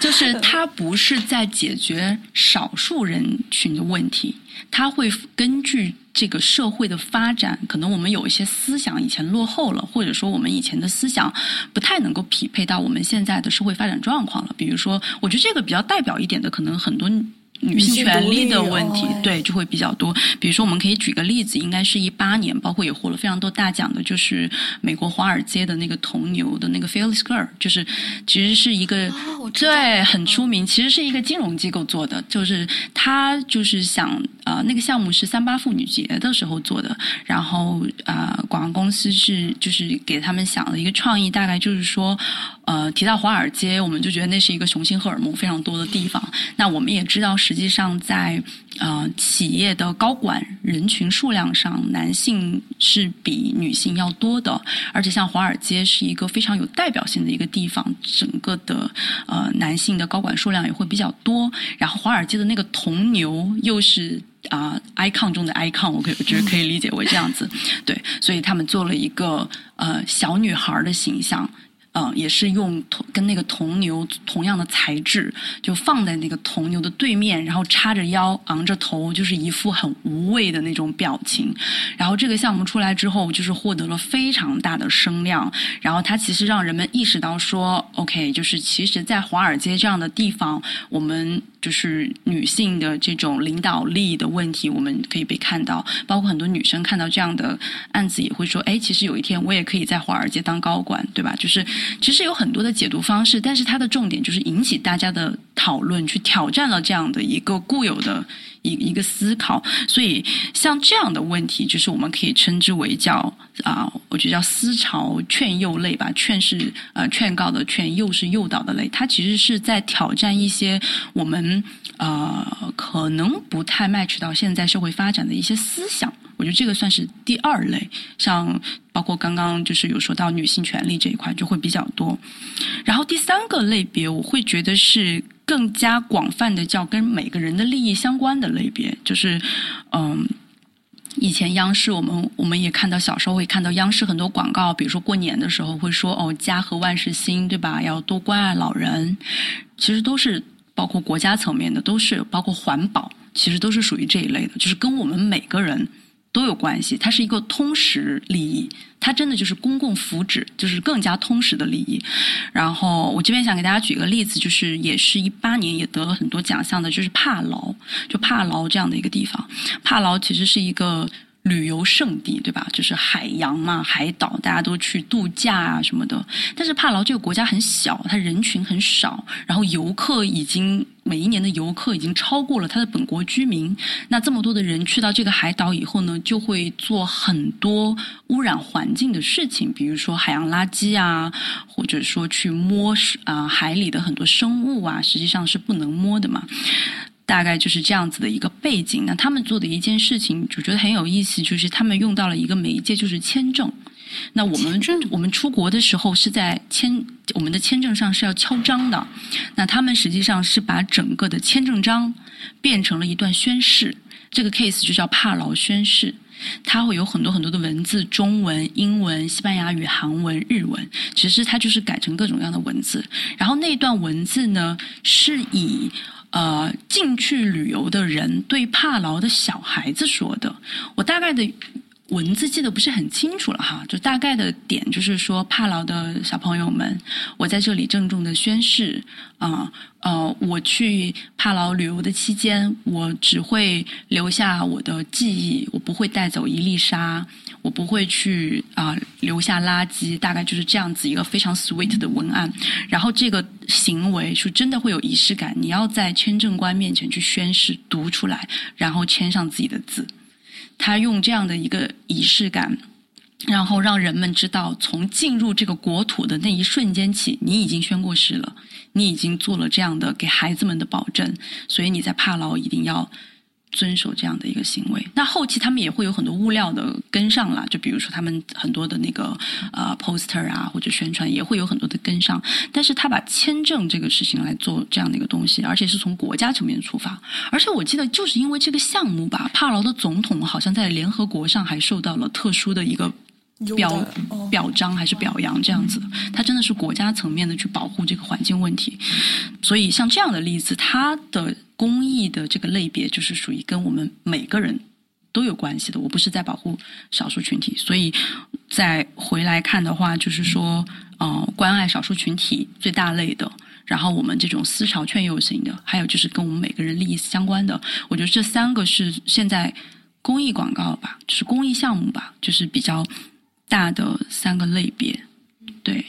就是它不是在解决少数人群的问题，它会根据这个社会的发展，可能我们有一些思想以前落后了，或者说我们以前的思想不太能够匹配到我们现在的社会发展状况了。比如说，我觉得这个比较代表一点的，可能很多。女性权利的问题，对就会比较多。比如说，我们可以举个例子，应该是一八年，包括也获了非常多大奖的，就是美国华尔街的那个铜牛的那个 Phyllis Girl，就是其实是一个对很出名，其实是一个金融机构做的，就是他就是想啊，那个项目是三八妇女节的时候做的，然后啊，广告公司是就是给他们想了一个创意，大概就是说。呃，提到华尔街，我们就觉得那是一个雄性荷尔蒙非常多的地方。那我们也知道，实际上在呃企业的高管人群数量上，男性是比女性要多的。而且像华尔街是一个非常有代表性的一个地方，整个的呃男性的高管数量也会比较多。然后华尔街的那个铜牛又是啊 icon 中的 icon，我可我觉得可以理解为这样子。对，所以他们做了一个呃小女孩的形象。嗯，也是用铜跟那个铜牛同样的材质，就放在那个铜牛的对面，然后叉着腰、昂着头，就是一副很无畏的那种表情。然后这个项目出来之后，就是获得了非常大的声量。然后它其实让人们意识到说，OK，就是其实，在华尔街这样的地方，我们。就是女性的这种领导力的问题，我们可以被看到。包括很多女生看到这样的案子，也会说：“哎，其实有一天我也可以在华尔街当高管，对吧？”就是其实有很多的解读方式，但是它的重点就是引起大家的讨论，去挑战了这样的一个固有的。一一个思考，所以像这样的问题，就是我们可以称之为叫啊，我觉得叫思潮劝诱类吧。劝是呃劝告的劝，诱是诱导的类。它其实是在挑战一些我们呃可能不太 match 到现在社会发展的一些思想。我觉得这个算是第二类。像包括刚刚就是有说到女性权利这一块，就会比较多。然后第三个类别，我会觉得是。更加广泛的叫跟每个人的利益相关的类别，就是嗯，以前央视我们我们也看到小时候会看到央视很多广告，比如说过年的时候会说哦家和万事兴，对吧？要多关爱老人，其实都是包括国家层面的，都是包括环保，其实都是属于这一类的，就是跟我们每个人。都有关系，它是一个通识利益，它真的就是公共福祉，就是更加通识的利益。然后我这边想给大家举一个例子，就是也是一八年也得了很多奖项的，就是帕劳，就帕劳这样的一个地方。帕劳其实是一个。旅游胜地，对吧？就是海洋嘛，海岛，大家都去度假啊什么的。但是帕劳这个国家很小，它人群很少，然后游客已经每一年的游客已经超过了它的本国居民。那这么多的人去到这个海岛以后呢，就会做很多污染环境的事情，比如说海洋垃圾啊，或者说去摸啊海里的很多生物啊，实际上是不能摸的嘛。大概就是这样子的一个背景。那他们做的一件事情，就觉得很有意思，就是他们用到了一个媒介，就是签证。那我们我们出国的时候是在签我们的签证上是要敲章的。那他们实际上是把整个的签证章变成了一段宣誓。这个 case 就叫帕劳宣誓，它会有很多很多的文字，中文、英文、西班牙语、韩文、日文。其实它就是改成各种各样的文字。然后那段文字呢，是以。呃，进去旅游的人对帕劳的小孩子说的，我大概的文字记得不是很清楚了哈，就大概的点就是说，帕劳的小朋友们，我在这里郑重的宣誓啊，呃，我去帕劳旅游的期间，我只会留下我的记忆，我不会带走一粒沙。我不会去啊留下垃圾，大概就是这样子一个非常 sweet 的文案。然后这个行为是真的会有仪式感，你要在签证官面前去宣誓读出来，然后签上自己的字。他用这样的一个仪式感，然后让人们知道，从进入这个国土的那一瞬间起，你已经宣过誓了，你已经做了这样的给孩子们的保证，所以你在帕劳一定要。遵守这样的一个行为，那后期他们也会有很多物料的跟上了，就比如说他们很多的那个呃 poster 啊或者宣传也会有很多的跟上，但是他把签证这个事情来做这样的一个东西，而且是从国家层面出发，而且我记得就是因为这个项目吧，帕劳的总统好像在联合国上还受到了特殊的一个。表表彰还是表扬这样子。的，它真的是国家层面的去保护这个环境问题，所以像这样的例子，他的公益的这个类别就是属于跟我们每个人都有关系的。我不是在保护少数群体，所以再回来看的话，就是说，呃，关爱少数群体最大类的，然后我们这种思潮劝诱型的，还有就是跟我们每个人利益相关的，我觉得这三个是现在公益广告吧，就是公益项目吧，就是比较。大的三个类别，对，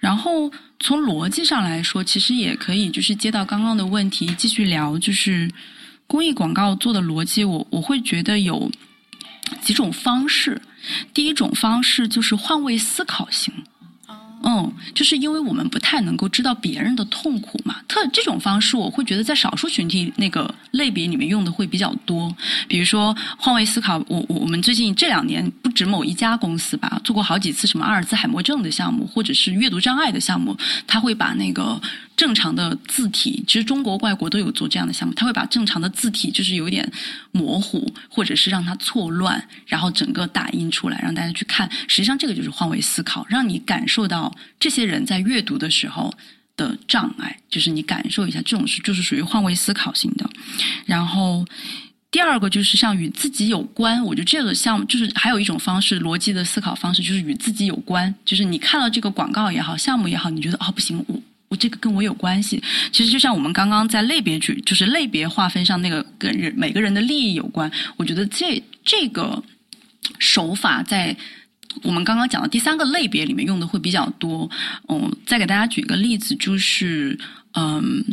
然后从逻辑上来说，其实也可以就是接到刚刚的问题继续聊，就是公益广告做的逻辑，我我会觉得有几种方式。第一种方式就是换位思考型。嗯，就是因为我们不太能够知道别人的痛苦嘛，特这种方式我会觉得在少数群体那个类别里面用的会比较多。比如说换位思考，我我我们最近这两年不止某一家公司吧，做过好几次什么阿尔兹海默症的项目，或者是阅读障碍的项目，他会把那个。正常的字体，其实中国、外国都有做这样的项目。他会把正常的字体就是有点模糊，或者是让它错乱，然后整个打印出来，让大家去看。实际上，这个就是换位思考，让你感受到这些人在阅读的时候的障碍，就是你感受一下，这种是就是属于换位思考型的。然后第二个就是像与自己有关，我觉得这个项目就是还有一种方式，逻辑的思考方式就是与自己有关，就是你看到这个广告也好，项目也好，你觉得哦不行，我。我这个跟我有关系，其实就像我们刚刚在类别举，就是类别划分上那个跟人每个人的利益有关。我觉得这这个手法在我们刚刚讲的第三个类别里面用的会比较多。嗯，再给大家举一个例子，就是嗯。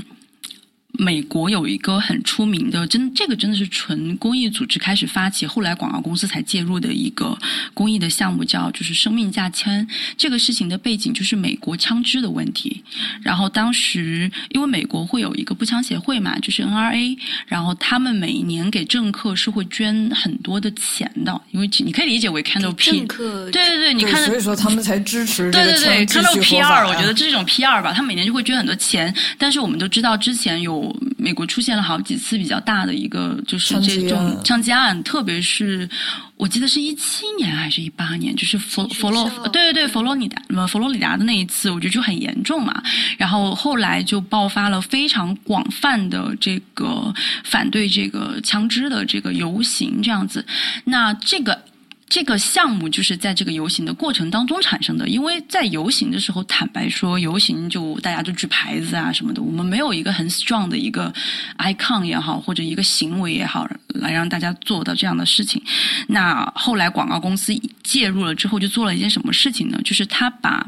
美国有一个很出名的，真这个真的是纯公益组织开始发起，后来广告公司才介入的一个公益的项目，叫就是生命价签。这个事情的背景就是美国枪支的问题。然后当时因为美国会有一个步枪协会嘛，就是 NRA，然后他们每年给政客是会捐很多的钱的，因为你可以理解为 Candle P。政客对对对，你看，所以说他们才支持对对对 Candle P R，我觉得这是一种 P R 吧，他每年就会捐很多钱。但是我们都知道之前有。美国出现了好几次比较大的一个就是这种枪击案，特别是我记得是一七年还是一八年，就是佛佛罗对对对佛罗里达呃佛罗里达的那一次，我觉得就很严重嘛。然后后来就爆发了非常广泛的这个反对这个枪支的这个游行，这样子。那这个这个项目就是在这个游行的过程当中产生的，因为在游行的时候，坦白说，游行就大家就举牌子啊什么的，我们没有一个很 strong 的一个 icon 也好，或者一个行为也好，来让大家做到这样的事情。那后来广告公司介入了之后，就做了一件什么事情呢？就是他把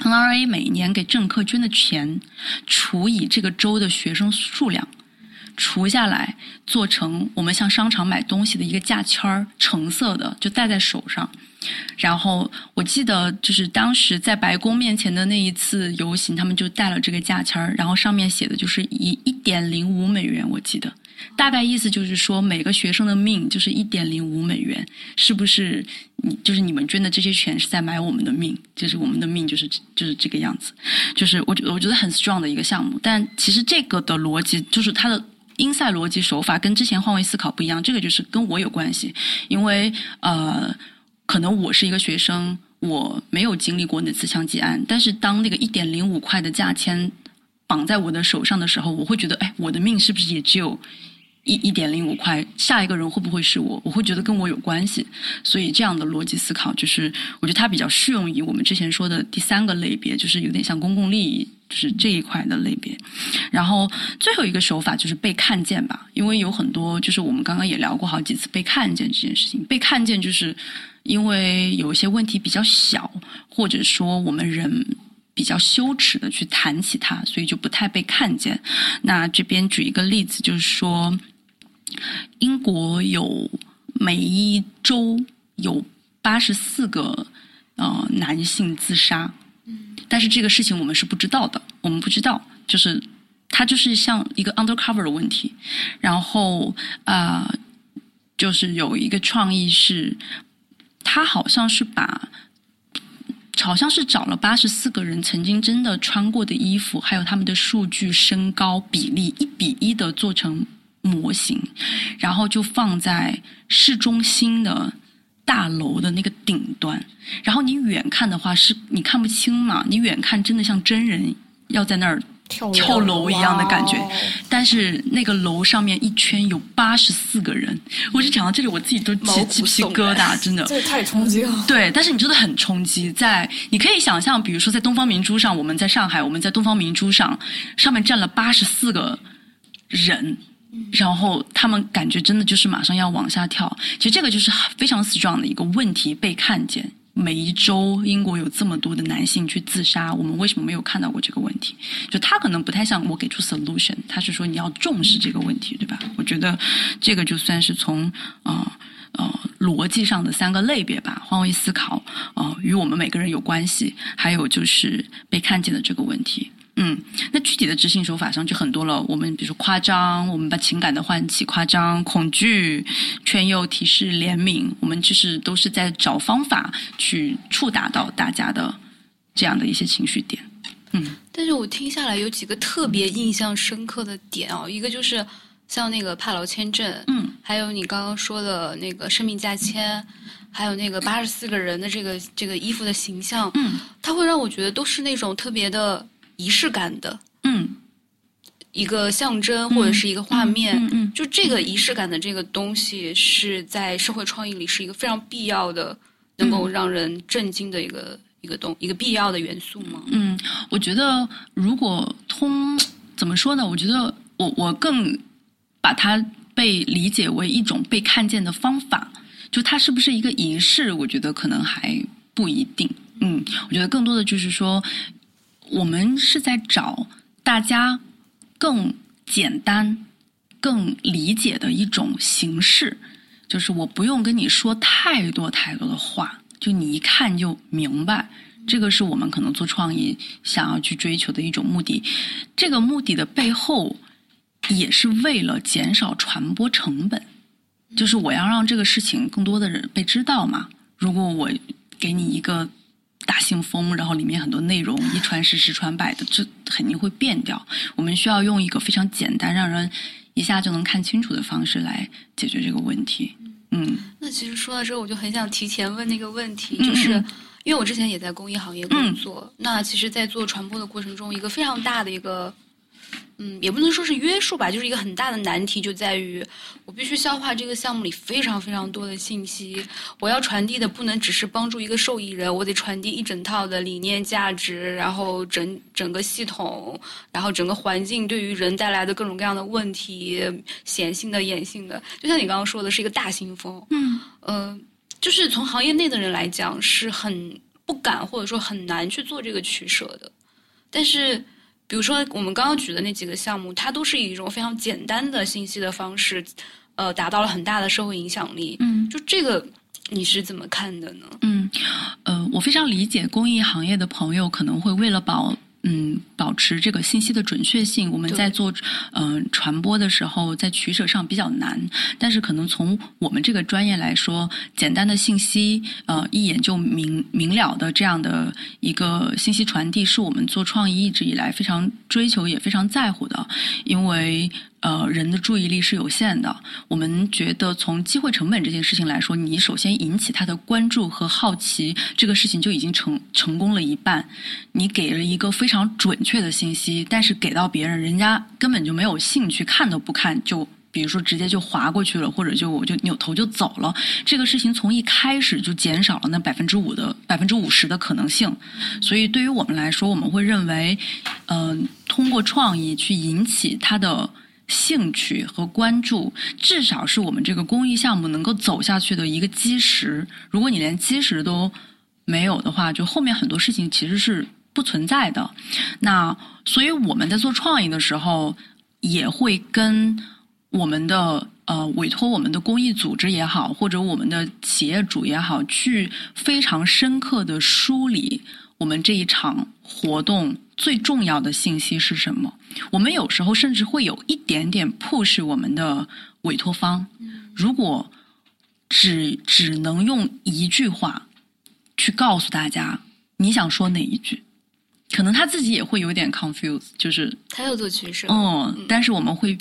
NRA 每年给政客捐的钱除以这个州的学生数量。除下来，做成我们像商场买东西的一个价签儿，橙色的，就戴在手上。然后我记得，就是当时在白宫面前的那一次游行，他们就带了这个价签儿，然后上面写的就是一一点零五美元，我记得，大概意思就是说每个学生的命就是一点零五美元，是不是？你就是你们捐的这些钱是在买我们的命，就是我们的命就是就是这个样子，就是我觉我觉得很 strong 的一个项目，但其实这个的逻辑就是它的。因赛逻辑手法跟之前换位思考不一样，这个就是跟我有关系，因为呃，可能我是一个学生，我没有经历过那次枪击案，但是当那个一点零五块的价签绑在我的手上的时候，我会觉得，哎，我的命是不是也只有一一点零五块？下一个人会不会是我？我会觉得跟我有关系，所以这样的逻辑思考，就是我觉得它比较适用于我们之前说的第三个类别，就是有点像公共利益。就是这一块的类别，然后最后一个手法就是被看见吧，因为有很多就是我们刚刚也聊过好几次被看见这件事情。被看见就是因为有一些问题比较小，或者说我们人比较羞耻的去谈起它，所以就不太被看见。那这边举一个例子，就是说英国有每一周有八十四个呃男性自杀。但是这个事情我们是不知道的，我们不知道，就是它就是像一个 undercover 的问题。然后啊、就是有一个创意是，他好像是把，好像是找了八十四个人曾经真的穿过的衣服，还有他们的数据、身高比例一比一的做成模型，然后就放在市中心的。大楼的那个顶端，然后你远看的话是你看不清嘛，你远看真的像真人要在那儿跳跳楼一样的感觉。但是那个楼上面一圈有八十四个人，我就讲到这里，我自己都起鸡皮疙瘩，真的。这也太冲击了。对，但是你真的很冲击，在你可以想象，比如说在东方明珠上，我们在上海，我们在东方明珠上，上面站了八十四个人，然后他们感觉真的就是马上要往下跳。其实这个就是非常 strong 的一个问题被看见。每一周英国有这么多的男性去自杀，我们为什么没有看到过这个问题？就他可能不太像我给出 solution，他是说你要重视这个问题，对吧？我觉得这个就算是从啊。呃呃逻辑上的三个类别吧，换位思考，呃，与我们每个人有关系，还有就是被看见的这个问题。嗯，那具体的执行手法上就很多了。我们比如说夸张，我们把情感的唤起，夸张、恐惧、劝诱、提示、怜悯，我们就是都是在找方法去触达到大家的这样的一些情绪点。嗯但是我听下来有几个特别印象深刻的点哦，一个就是像那个帕劳签证，嗯，还有你刚刚说的那个生命价签，还有那个八十四个人的这个这个衣服的形象，嗯，它会让我觉得都是那种特别的仪式感的嗯，一个象征或者是一个画面。嗯嗯就这个仪式感的这个东西，是在社会创意里是一个非常必要的，能够让人震惊的一个一个东一个必要的元素吗？嗯，我觉得如果通怎么说呢？我觉得我我更把它被理解为一种被看见的方法，就它是不是一个仪式？我觉得可能还不一定。嗯，我觉得更多的就是说，我们是在找大家更简单、更理解的一种形式，就是我不用跟你说太多太多的话，就你一看就明白。这个是我们可能做创意想要去追求的一种目的。这个目的的背后，也是为了减少传播成本，就是我要让这个事情更多的人被知道嘛。如果我给你一个大信封，然后里面很多内容一传十，十传百的，这肯定会变掉。我们需要用一个非常简单，让人一下就能看清楚的方式来解决这个问题。嗯，那其实说到这，我就很想提前问那个问题，嗯就是嗯因为我之前也在公益行业工作，那其实，在做传播的过程中，一个非常大的一个，嗯，也不能说是约束吧，就是一个很大的难题，就在于我必须消化这个项目里非常非常多的信息，我要传递的不能只是帮助一个受益人，我得传递一整套的理念、价值，然后整整个系统，然后整个环境对于人带来的各种各样的问题，显性的、隐性的，就像你刚刚说的，是一个大信封。嗯呃，就是从行业内的人来讲，是很不敢或者说很难去做这个取舍的。但是，比如说我们刚刚举的那几个项目，它都是以一种非常简单的信息的方式，呃，达到了很大的社会影响力。嗯就这个，你是怎么看的呢？嗯，呃，我非常理解公益行业的朋友可能会为了保。嗯，保持这个信息的准确性，我们在做嗯、呃传播的时候，在取舍上比较难。但是可能从我们这个专业来说，简单的信息，呃，一眼就明明了的这样的一个信息传递，是我们做创意一直以来非常追求也非常在乎的。因为呃，人的注意力是有限的，我们觉得从机会成本这件事情来说，你首先引起他的关注和好奇，这个事情就已经成成功了一半。你给了一个非常准确的信息，但是给到别人，人家根本就没有兴趣，看都不看就。比如说，直接就划过去了，或者就我就扭头就走了。这个事情从一开始就减少了那百分之五的百分之五十的可能性。所以，对于我们来说，我们会认为，嗯、通过创意去引起他的兴趣和关注，至少是我们这个公益项目能够走下去的一个基石。如果你连基石都没有的话，就后面很多事情其实是不存在的。那所以我们在做创意的时候，也会跟我们的呃委托我们的公益组织也好，或者我们的企业主也好，去非常深刻的梳理我们这一场活动最重要的信息是什么。我们有时候甚至会有一点点 push 我们的委托方，如果只只能用一句话去告诉大家你想说哪一句，可能他自己也会有点 confused，就是他要做取舍。嗯，但是我们会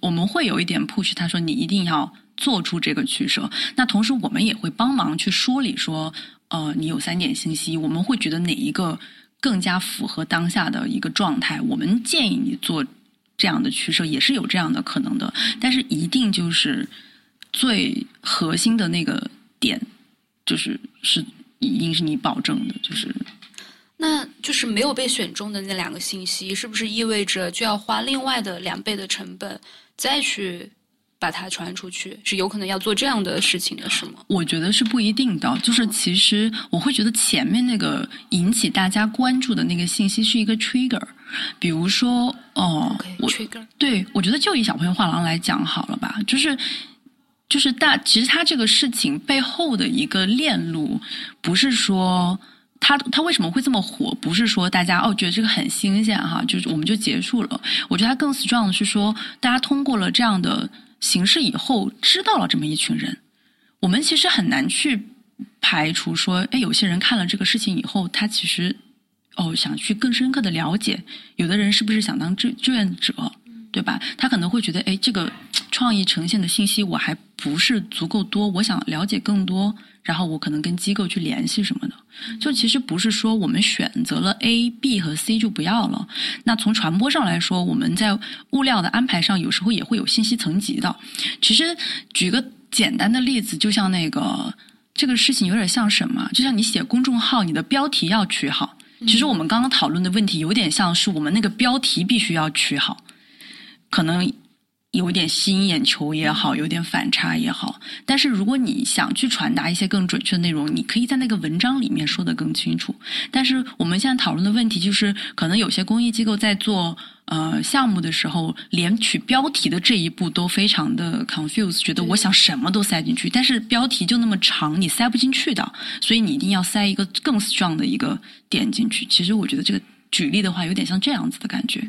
我们会有一点 push，他说你一定要做出这个取舍。那同时我们也会帮忙去梳理说，呃，你有三点信息，我们会觉得哪一个更加符合当下的一个状态，我们建议你做这样的取舍，也是有这样的可能的。但是一定就是最核心的那个点，就是是一定是你保证的，就是那就是没有被选中的那两个信息，是不是意味着就要花另外的两倍的成本再去把它传出去？是有可能要做这样的事情的，是吗？我觉得是不一定的，就是其实我会觉得前面那个引起大家关注的那个信息是一个 trigger，比如说哦我 trigger，对我觉得就以小朋友画廊来讲好了吧，就是就是大其实他这个事情背后的一个链路，不是说。他他为什么会这么火？不是说大家哦觉得这个很新鲜哈，就是我们就结束了。我觉得他更 strong 的是说，大家通过了这样的形式以后，知道了这么一群人，我们其实很难去排除说，哎，有些人看了这个事情以后，他其实哦想去更深刻的了解，有的人是不是想当志志愿者，对吧？他可能会觉得，哎，这个创意呈现的信息我还不是足够多，我想了解更多，然后我可能跟机构去联系什么的。就其实不是说我们选择了 A、B 和 C 就不要了。那从传播上来说，我们在物料的安排上，有时候也会有信息层级的。其实举个简单的例子，就像那个这个事情有点像什么？就像你写公众号，你的标题要取好。其实我们刚刚讨论的问题有点像是我们那个标题必须要取好，可能有点吸引眼球也好，有点反差也好。但是如果你想去传达一些更准确的内容，你可以在那个文章里面说得更清楚。但是我们现在讨论的问题就是，可能有些公益机构在做呃项目的时候，连取标题的这一步都非常的 confuse，觉得我想什么都塞进去，但是标题就那么长，你塞不进去的，所以你一定要塞一个更 strong 的一个点进去。其实我觉得这个举例的话，有点像这样子的感觉。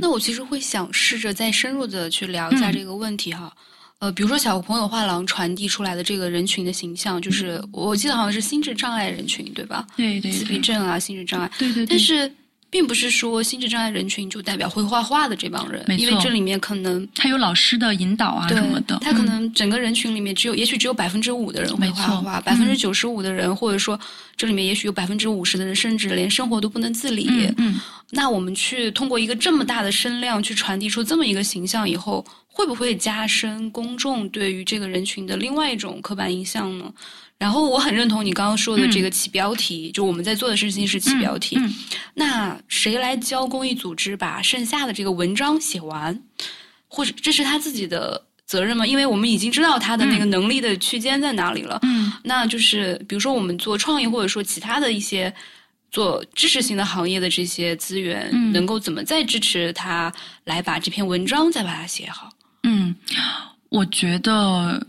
那我其实会想试着再深入的去聊一下这个问题哈。呃，比如说小朋友画廊传递出来的这个人群的形象，就是我记得好像是心智障碍人群，对吧？对对，自闭症啊，心智障碍。对对。但是。并不是说心智障碍人群就代表会画画的这帮人，因为这里面可能他有老师的引导啊什么的。他可能整个人群里面只有，也许只有百分之五的人会画画，百分之九十五的人，或者说这里面也许有百分之五十的人，甚至连生活都不能自理。嗯，那我们去通过一个这么大的声量去传递出这么一个形象以后，会不会加深公众对于这个人群的另外一种刻板印象呢？然后我很认同你刚刚说的这个起标题，就我们在做的事情是起标题。那谁来教公益组织把剩下的这个文章写完？或者这是他自己的责任吗？因为我们已经知道他的那个能力的区间在哪里了。嗯，那就是比如说我们做创意，或者说其他的一些做知识型的行业的这些资源，能够怎么再支持他来把这篇文章再把它写好？嗯，我觉得。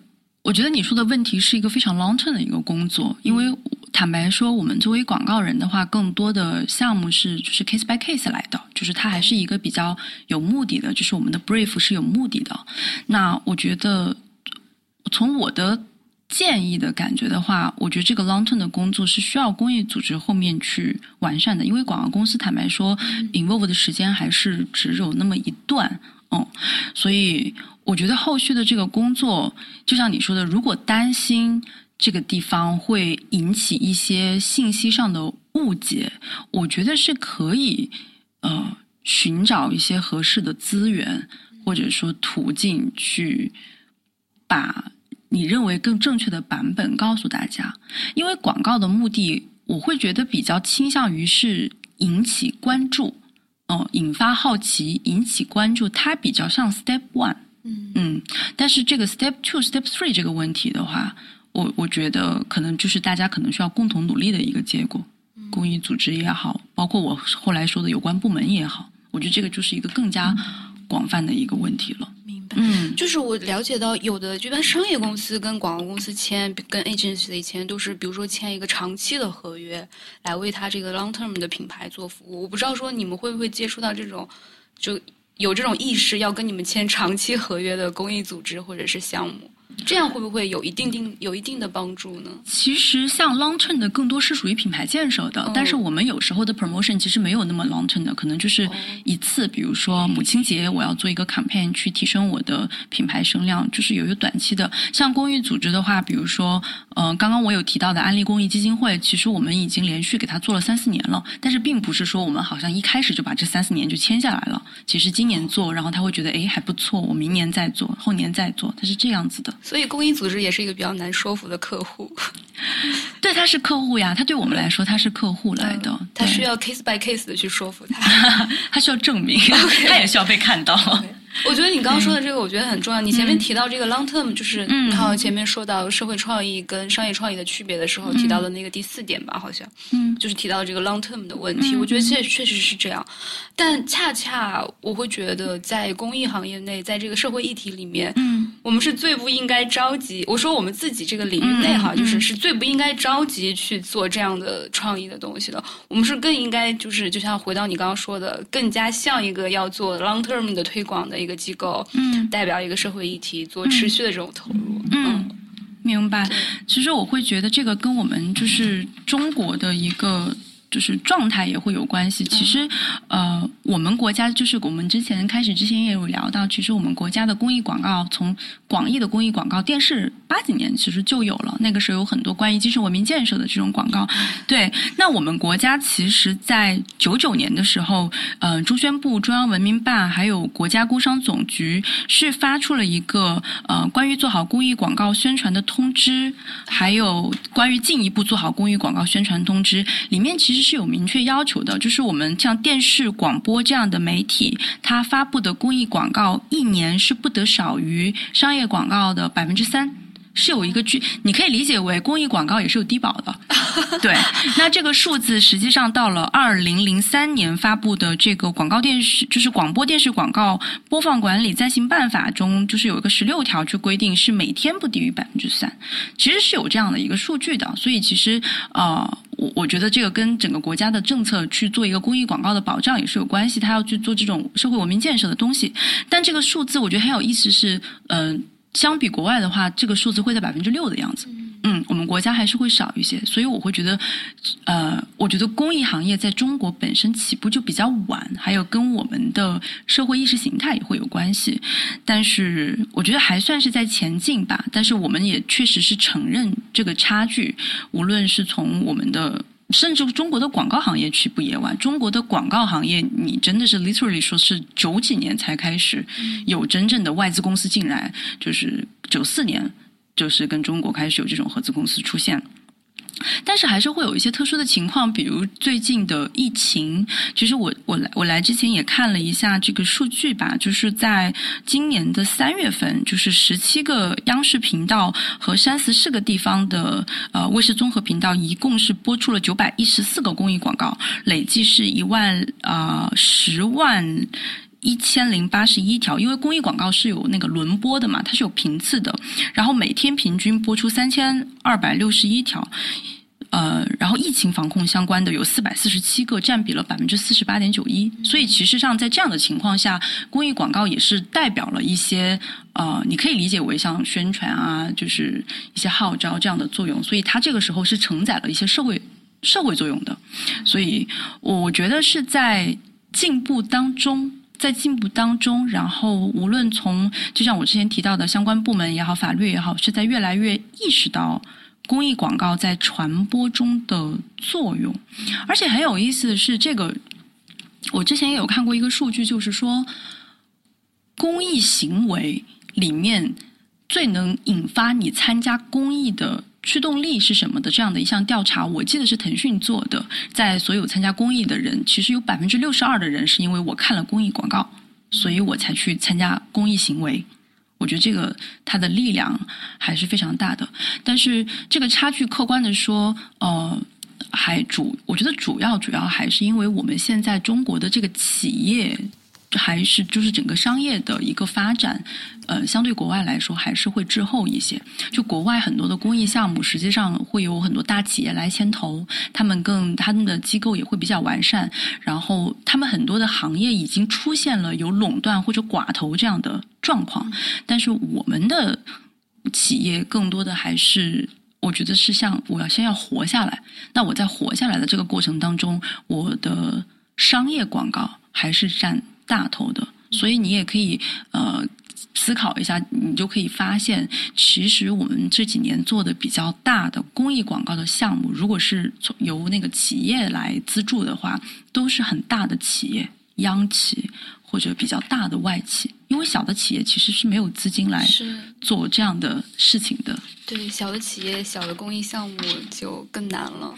我觉得你说的问题是一个非常 long term 的一个工作，因为坦白说，我们作为广告人的话，更多的项目是就是 case by case 来的，就是它还是一个比较有目的的，就是我们的 brief 是有目的的。那我觉得，从我的建议的感觉的话，我觉得这个 long term 的工作是需要公益组织后面去完善的，因为广告公司坦白说，involve 的时间还是只有那么一段，嗯，所以。我觉得后续的这个工作，就像你说的，如果担心这个地方会引起一些信息上的误解，我觉得是可以呃寻找一些合适的资源或者说途径去把你认为更正确的版本告诉大家。因为广告的目的，我会觉得比较倾向于是引起关注，哦，引发好奇，引起关注，它比较像 step one。嗯，但是这个 step two、step three 这个问题的话，我我觉得可能就是大家可能需要共同努力的一个结果。公益组织也好，包括我后来说的有关部门也好，我觉得这个就是一个更加广泛的一个问题了。明白，嗯，就是我了解到，有的一般商业公司跟广告公司签，跟 agency 的签都是，比如说签一个长期的合约，来为他这个 long term 的品牌做服务。我不知道说你们会不会接触到这种，就。有这种意识要跟你们签长期合约的公益组织或者是项目。这样会不会有一定定有一定的帮助呢？其实像 long term 的更多是属于品牌建设的，但是我们有时候的 promotion 其实没有那么 long term 的，可能就是一次，比如说母亲节我要做一个 campaign 去提升我的品牌声量，就是有一个短期的。像公益组织的话，比如说，呃，刚刚我有提到的安利公益基金会，其实我们已经连续给他做了三四年了，但是并不是说我们好像一开始就把这三四年就签下来了。其实今年做，然后他会觉得哎还不错，我明年再做，后年再做，他是这样子的。所以公益组织也是一个比较难说服的客户，(laughs) 对，他是客户呀，他对我们来说他是客户来的，他需要 case by case 的去说服他，(laughs) 他需要证明，(laughs) 他也需要被看到。(laughs) 我觉得你刚刚说的这个，我觉得很重要。你前面提到这个 long term，就是你好像前面说到社会创意跟商业创意的区别的时候，提到的那个第四点吧，好像，嗯，就是提到这个 long term 的问题。我觉得确确实是这样，但恰恰我会觉得，在公益行业内，在这个社会议题里面，嗯，我们是最不应该着急。我说我们自己这个领域内哈，就是是最不应该着急去做这样的创意的东西的。我们是更应该就是，就像回到你刚刚说的，更加像一个要做 long term 的推广的一个机构。嗯，代表一个社会议题做持续的这种投入。嗯，明白。其实我会觉得这个跟我们就是中国的一个。就是状态也会有关系。其实，呃，我们国家就是我们之前开始之前也有聊到，其实我们国家的公益广告，从广义的公益广告，电视八几年其实就有了。那个时候有很多关于精神文明建设的这种广告。对，那我们国家其实，在九九年的时候，呃，中宣部、中央文明办还有国家工商总局是发出了一个呃关于做好公益广告宣传的通知，还有关于进一步做好公益广告宣传通知，里面其实。是有明确要求的，就是我们像电视、广播这样的媒体，它发布的公益广告一年是不得少于商业广告的百分之三。是有一个具，你可以理解为公益广告也是有低保的，(laughs) 对。那这个数字实际上到了二零零三年发布的这个广告电视，就是广播电视广告播放管理暂行办法中，就是有一个十六条去规定是每天不低于百分之三，其实是有这样的一个数据的。所以其实呃，我我觉得这个跟整个国家的政策去做一个公益广告的保障也是有关系，他要去做这种社会文明建设的东西。但这个数字我觉得很有意思，是嗯。相比国外的话，这个数字会在百分之六的样子。嗯，我们国家还是会少一些，所以我会觉得，呃，我觉得公益行业在中国本身起步就比较晚，还有跟我们的社会意识形态也会有关系。但是我觉得还算是在前进吧。但是我们也确实是承认这个差距，无论是从我们的。甚至中国的广告行业起步也晚。中国的广告行业，你真的是 literally 说是九几年才开始有真正的外资公司进来，就是九四年，就是跟中国开始有这种合资公司出现。但是还是会有一些特殊的情况，比如最近的疫情。其实我我来我来之前也看了一下这个数据吧，就是在今年的三月份，就是十七个央视频道和三十四个地方的呃卫视综合频道，一共是播出了九百一十四个公益广告，累计是一万啊十万一千零八十一条。因为公益广告是有那个轮播的嘛，它是有频次的，然后每天平均播出三千二百六十一条。呃，然后疫情防控相关的有四百四十七个，占比了百分之四十八点九一。所以其实上在这样的情况下，公益广告也是代表了一些呃，你可以理解为像宣传啊，就是一些号召这样的作用。所以它这个时候是承载了一些社会社会作用的。所以我觉得是在进步当中，在进步当中，然后无论从就像我之前提到的相关部门也好，法律也好，是在越来越意识到。公益广告在传播中的作用，而且很有意思的是，这个我之前也有看过一个数据，就是说，公益行为里面最能引发你参加公益的驱动力是什么的？这样的一项调查，我记得是腾讯做的，在所有参加公益的人，其实有百分之六十二的人是因为我看了公益广告，所以我才去参加公益行为。我觉得这个它的力量还是非常大的，但是这个差距客观的说，呃，还主，我觉得主要主要还是因为我们现在中国的这个企业。还是就是整个商业的一个发展，呃，相对国外来说还是会滞后一些。就国外很多的公益项目，实际上会有很多大企业来牵头，他们更他们的机构也会比较完善，然后他们很多的行业已经出现了有垄断或者寡头这样的状况。但是我们的企业更多的还是，我觉得是像我要先要活下来。那我在活下来的这个过程当中，我的商业广告还是占。大头的，所以你也可以呃思考一下，你就可以发现，其实我们这几年做的比较大的公益广告的项目，如果是从由那个企业来资助的话，都是很大的企业、央企或者比较大的外企。因为小的企业其实是没有资金来做这样的事情的。对，小的企业、小的公益项目就更难了。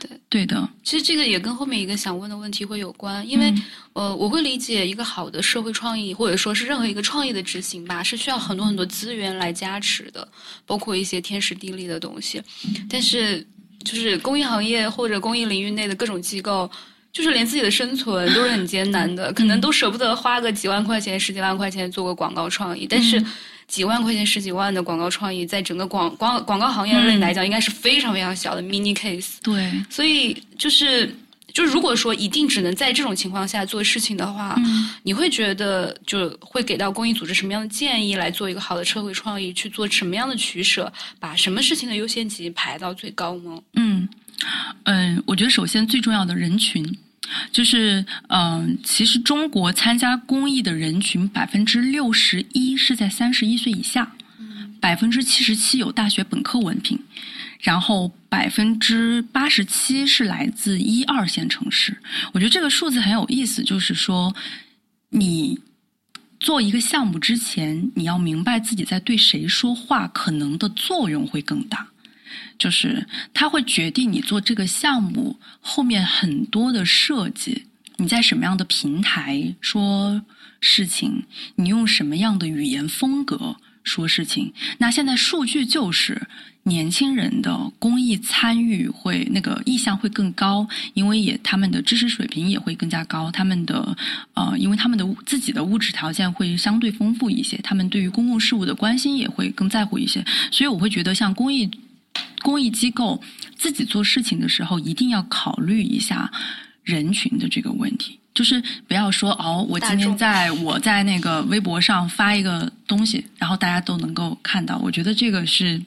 对，对的。其实这个也跟后面一个想问的问题会有关，因为呃，我会理解一个好的社会创意，或者说是任何一个创意的执行吧，是需要很多很多资源来加持的，包括一些天时地利的东西。但是，就是公益行业或者公益领域内的各种机构。就是连自己的生存都是很艰难的，可能都舍不得花个几万块钱、十几万块钱做个广告创意。但是，几万块钱、十几万的广告创意，在整个广广广告行业内来讲，应该是非常非常小的 mini case。对，所以就是就如果说一定只能在这种情况下做事情的话，你会觉得就会给到公益组织什么样的建议来做一个好的社会创意，去做什么样的取舍，把什么事情的优先级排到最高吗？嗯。嗯，我觉得首先最重要的人群，就是嗯，其实中国参加公益的人群百分之六十一是在三十一岁以下，百分之七十七有大学本科文凭，然后百分之八十七是来自一二线城市。我觉得这个数字很有意思，就是说你做一个项目之前，你要明白自己在对谁说话，可能的作用会更大。就是它会决定你做这个项目后面很多的设计，你在什么样的平台说事情，你用什么样的语言风格说事情。那现在数据就是年轻人的公益参与会那个意向会更高，因为也他们的知识水平也会更加高，他们的呃，因为他们的自己的物质条件会相对丰富一些，他们对于公共事务的关心也会更在乎一些。所以我会觉得像公益。公益机构自己做事情的时候，一定要考虑一下人群的这个问题。就是不要说哦，我今天在我在那个微博上发一个东西，然后大家都能够看到。我觉得这个是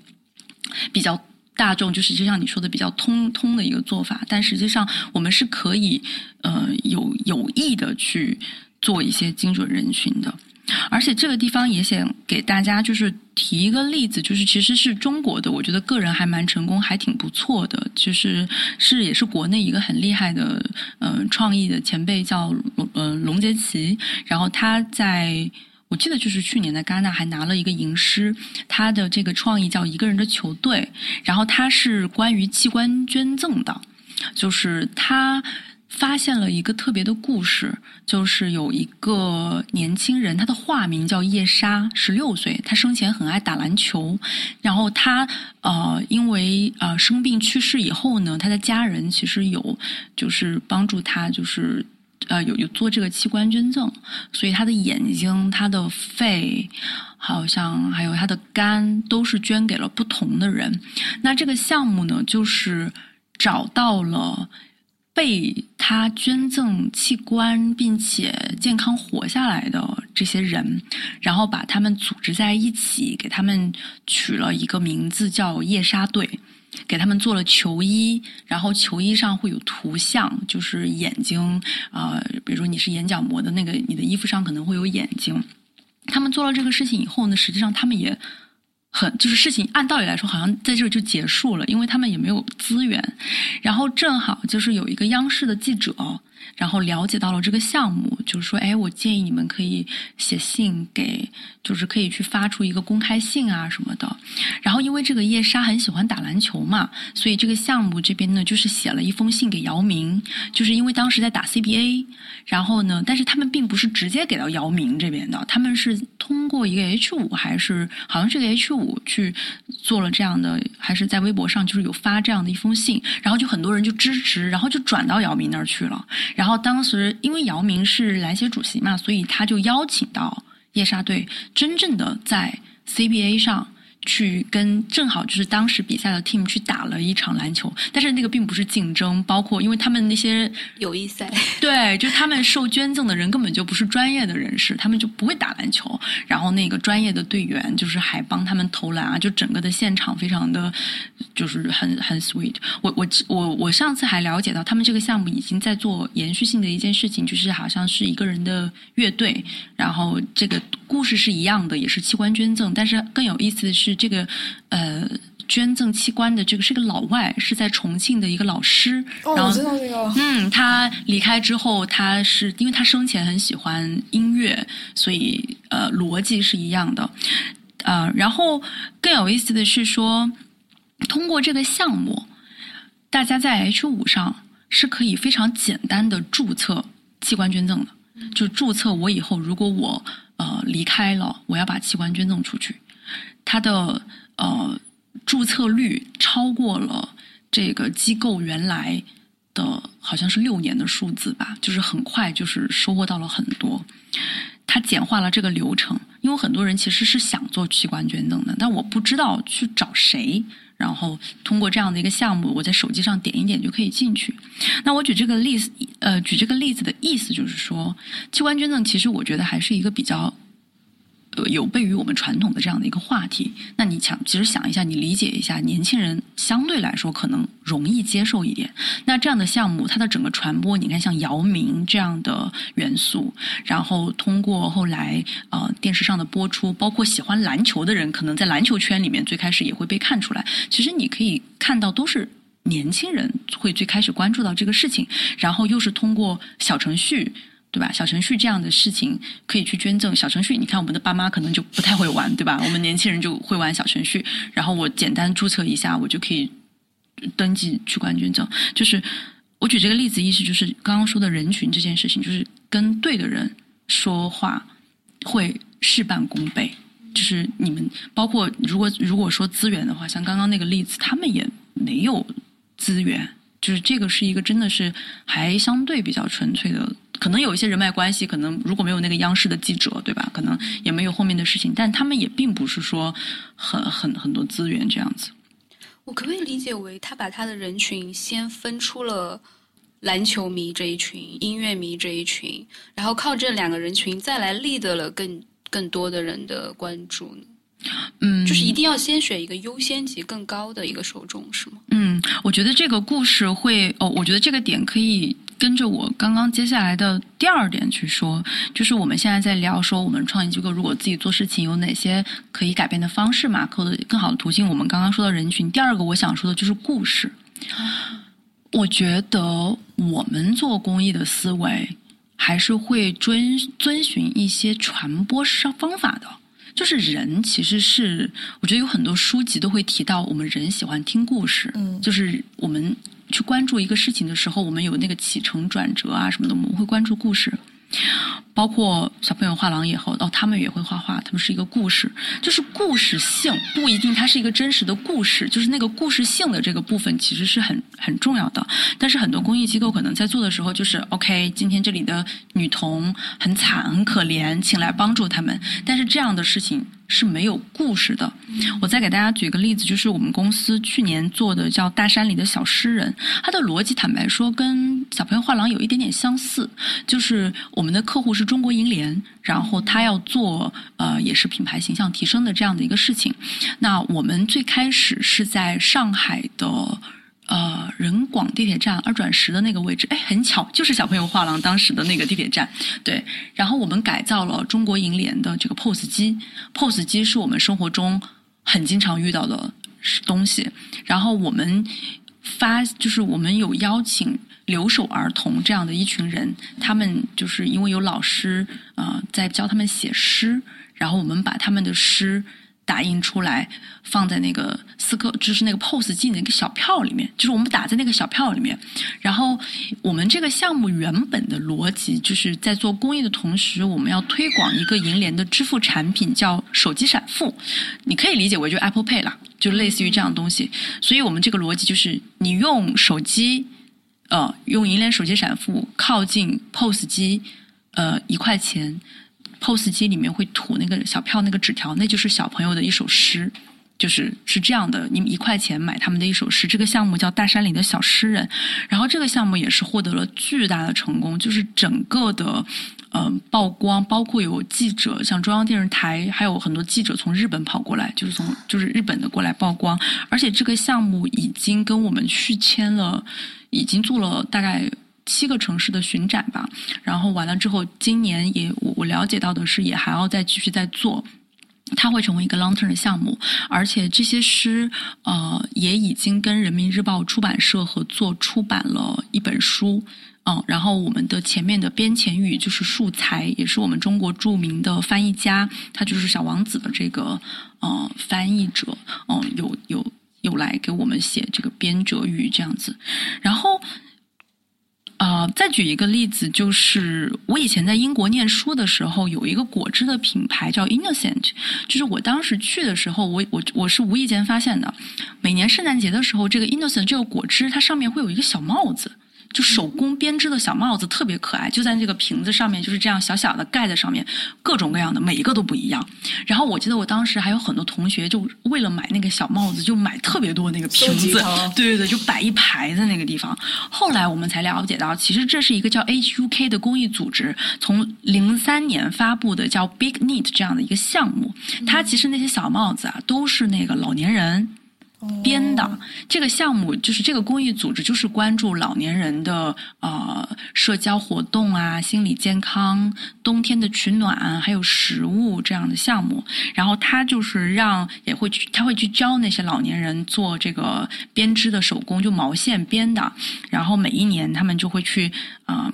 比较大众，就是就像你说的比较通通的一个做法。但实际上，我们是可以呃有有意的去做一些精准人群的。而且这个地方也想给大家就是提一个例子，就是其实是中国的，我觉得个人还蛮成功，还挺不错的。就是是也是国内一个很厉害的呃创意的前辈叫呃龙杰奇，然后他在我记得就是去年的戛纳还拿了一个银狮，他的这个创意叫一个人的球队，然后他是关于器官捐赠的，就是他。发现了一个特别的故事，就是有一个年轻人，他的化名叫叶莎，十六岁，他生前很爱打篮球，然后他呃因为呃生病去世以后呢，他的家人其实有就是帮助他，就是呃有有做这个器官捐赠，所以他的眼睛、他的肺，好像还有他的肝都是捐给了不同的人。那这个项目呢，就是找到了。被他捐赠器官并且健康活下来的这些人，然后把他们组织在一起，给他们取了一个名字叫夜莎队，给他们做了球衣，然后球衣上会有图像，就是眼睛啊，比如说你是眼角膜的那个，你的衣服上可能会有眼睛。他们做了这个事情以后呢，实际上他们也。很就是事情，按道理来说，好像在这就结束了，因为他们也没有资源。然后正好就是有一个央视的记者。然后了解到了这个项目，就是说，哎，我建议你们可以写信给，就是可以去发出一个公开信啊什么的。然后因为这个叶莎很喜欢打篮球嘛，所以这个项目这边呢，就是写了一封信给姚明，就是因为当时在打 CBA，然后呢，但是他们并不是直接给到姚明这边的，他们是通过一个 H 五还是好像是个 H 五去做了这样的，还是在微博上就是有发这样的一封信，然后就很多人就支持，然后就转到姚明那儿去了。然后当时因为姚明是篮协主席嘛，所以他就邀请到夜莎队真正的在 CBA 上。去跟正好就是当时比赛的 team 去打了一场篮球，但是那个并不是竞争，包括因为他们那些友谊赛，对，就他们受捐赠的人根本就不是专业的人士，他们就不会打篮球。然后那个专业的队员就是还帮他们投篮啊，就整个的现场非常的，就是很很 sweet。我我我我上次还了解到他们这个项目已经在做延续性的一件事情，就是好像是一个人的乐队，然后这个故事是一样的，也是器官捐赠，但是更有意思的是。这个呃，捐赠器官的这个是个老外，是在重庆的一个老师。哦，我知道这个。嗯，他离开之后，他是因为他生前很喜欢音乐，所以呃，逻辑是一样的。呃，然后更有意思的是说，通过这个项目，大家在 H 五上是可以非常简单的注册器官捐赠的，就注册我以后如果我呃离开了，我要把器官捐赠出去。它的呃注册率超过了这个机构原来的好像是六年的数字吧，就是很快就是收获到了很多。它简化了这个流程，因为很多人其实是想做器官捐赠的，但我不知道去找谁。然后通过这样的一个项目，我在手机上点一点就可以进去。那我举这个例子，呃，举这个例子的意思就是说，器官捐赠其实我觉得还是一个比较。呃，有悖于我们传统的这样的一个话题，那你想，其实想一下，你理解一下，年轻人相对来说可能容易接受一点。那这样的项目，它的整个传播，你看像姚明这样的元素，然后通过后来呃电视上的播出，包括喜欢篮球的人，可能在篮球圈里面最开始也会被看出来。其实你可以看到，都是年轻人会最开始关注到这个事情，然后又是通过小程序。对吧？小程序这样的事情可以去捐赠。小程序，你看我们的爸妈可能就不太会玩，对吧？我们年轻人就会玩小程序。然后我简单注册一下，我就可以登记去官捐赠。就是我举这个例子，意思就是刚刚说的人群这件事情，就是跟对的人说话会事半功倍。就是你们包括如果如果说资源的话，像刚刚那个例子，他们也没有资源。就是这个是一个真的是还相对比较纯粹的。可能有一些人脉关系，可能如果没有那个央视的记者，对吧？可能也没有后面的事情，但他们也并不是说很很很多资源这样子。我可不可以理解为他把他的人群先分出了篮球迷这一群、音乐迷这一群，然后靠这两个人群再来立得了更更多的人的关注呢？嗯，就是一定要先选一个优先级更高的一个受众，是吗？嗯，我觉得这个故事会哦，我觉得这个点可以跟着我刚刚接下来的第二点去说，就是我们现在在聊说我们创业机构如果自己做事情有哪些可以改变的方式嘛，或者更好的途径。我们刚刚说到人群，第二个我想说的就是故事。我觉得我们做公益的思维还是会遵遵循一些传播上方法的。就是人其实是，我觉得有很多书籍都会提到，我们人喜欢听故事。嗯，就是我们去关注一个事情的时候，我们有那个起承转折啊什么的，我们会关注故事。包括小朋友画廊以后，哦，他们也会画画，他们是一个故事，就是故事性不一定它是一个真实的故事，就是那个故事性的这个部分其实是很很重要的。但是很多公益机构可能在做的时候，就是 OK，今天这里的女童很惨很可怜，请来帮助他们，但是这样的事情。是没有故事的。我再给大家举个例子，就是我们公司去年做的叫《大山里的小诗人》，它的逻辑坦白说跟小朋友画廊有一点点相似，就是我们的客户是中国银联，然后他要做呃也是品牌形象提升的这样的一个事情。那我们最开始是在上海的。呃，人广地铁站二转十的那个位置，哎，很巧，(laughs) 就是小朋友画廊当时的那个地铁站。对，然后我们改造了中国银联的这个 POS 机，POS 机是我们生活中很经常遇到的东西。然后我们发，就是我们有邀请留守儿童这样的一群人，他们就是因为有老师啊在教他们写诗，然后我们把他们的诗。打印出来，放在那个四克，就是那个 POS 机的一个小票里面，就是我们打在那个小票里面。然后我们这个项目原本的逻辑，就是在做公益的同时，我们要推广一个银联的支付产品，叫手机闪付。你可以理解为就 Apple Pay 啦，就类似于这样的东西。所以我们这个逻辑就是，你用手机，呃，用银联手机闪付靠近 POS 机，呃，一块钱。POS 机里面会吐那个小票，那个纸条，那就是小朋友的一首诗，就是是这样的。你一块钱买他们的一首诗，这个项目叫大山里的小诗人。然后这个项目也是获得了巨大的成功，就是整个的嗯曝光，包括有记者，像中央电视台，还有很多记者从日本跑过来，就是从就是日本的过来曝光。而且这个项目已经跟我们续签了，已经做了大概。七个城市的巡展吧，然后完了之后，今年也我我了解到的是，也还要再继续再做，它会成为一个 long term 的项目，而且这些诗呃也已经跟人民日报出版社合作出版了一本书，嗯，然后我们的前面的编前语就是素材，也是我们中国著名的翻译家，他就是小王子的这个呃翻译者，嗯，有有有来给我们写这个编者语这样子，然后。啊，再举一个例子，就是我以前在英国念书的时候，有一个果汁的品牌叫 Innocent，就是我当时去的时候，我我我是无意间发现的，每年圣诞节的时候，这个 Innocent 这个果汁它上面会有一个小帽子。就手工编织的小帽子特别可爱，就在那个瓶子上面，就是这样小小的盖在上面，各种各样的，每一个都不一样。然后我记得我当时还有很多同学，就为了买那个小帽子，就买特别多那个瓶子，对对对，就摆一排在那个地方。后来我们才了解到，其实这是一个叫 HUK 的公益组织，从零三年发布的叫 Big Need 这样的一个项目。它其实那些小帽子啊，都是那个老年人。编的这个项目就是这个公益组织，就是关注老年人的呃社交活动啊、心理健康、冬天的取暖，还有食物这样的项目。然后他就是让也会去，他会去教那些老年人做这个编织的手工，就毛线编的。然后每一年他们就会去嗯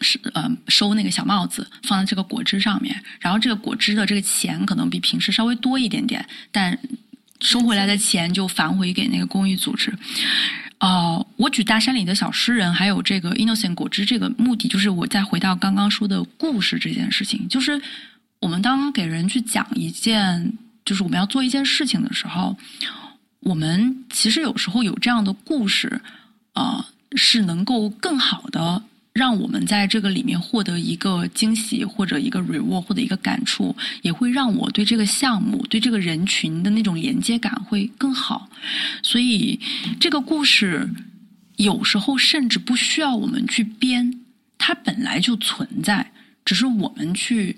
是呃收那个小帽子，放在这个果汁上面。然后这个果汁的这个钱可能比平时稍微多一点点，但。收回来的钱就返回给那个公益组织。哦，我举大山里的小诗人，还有这个 Innocent 果汁，这个目的就是我再回到刚刚说的故事这件事情，就是我们当给人去讲一件，就是我们要做一件事情的时候，我们其实有时候有这样的故事，啊，是能够更好的。让我们在这个里面获得一个惊喜，或者一个 reward，或者一个感触，也会让我对这个项目、对这个人群的那种连接感会更好。所以，这个故事有时候甚至不需要我们去编，它本来就存在，只是我们去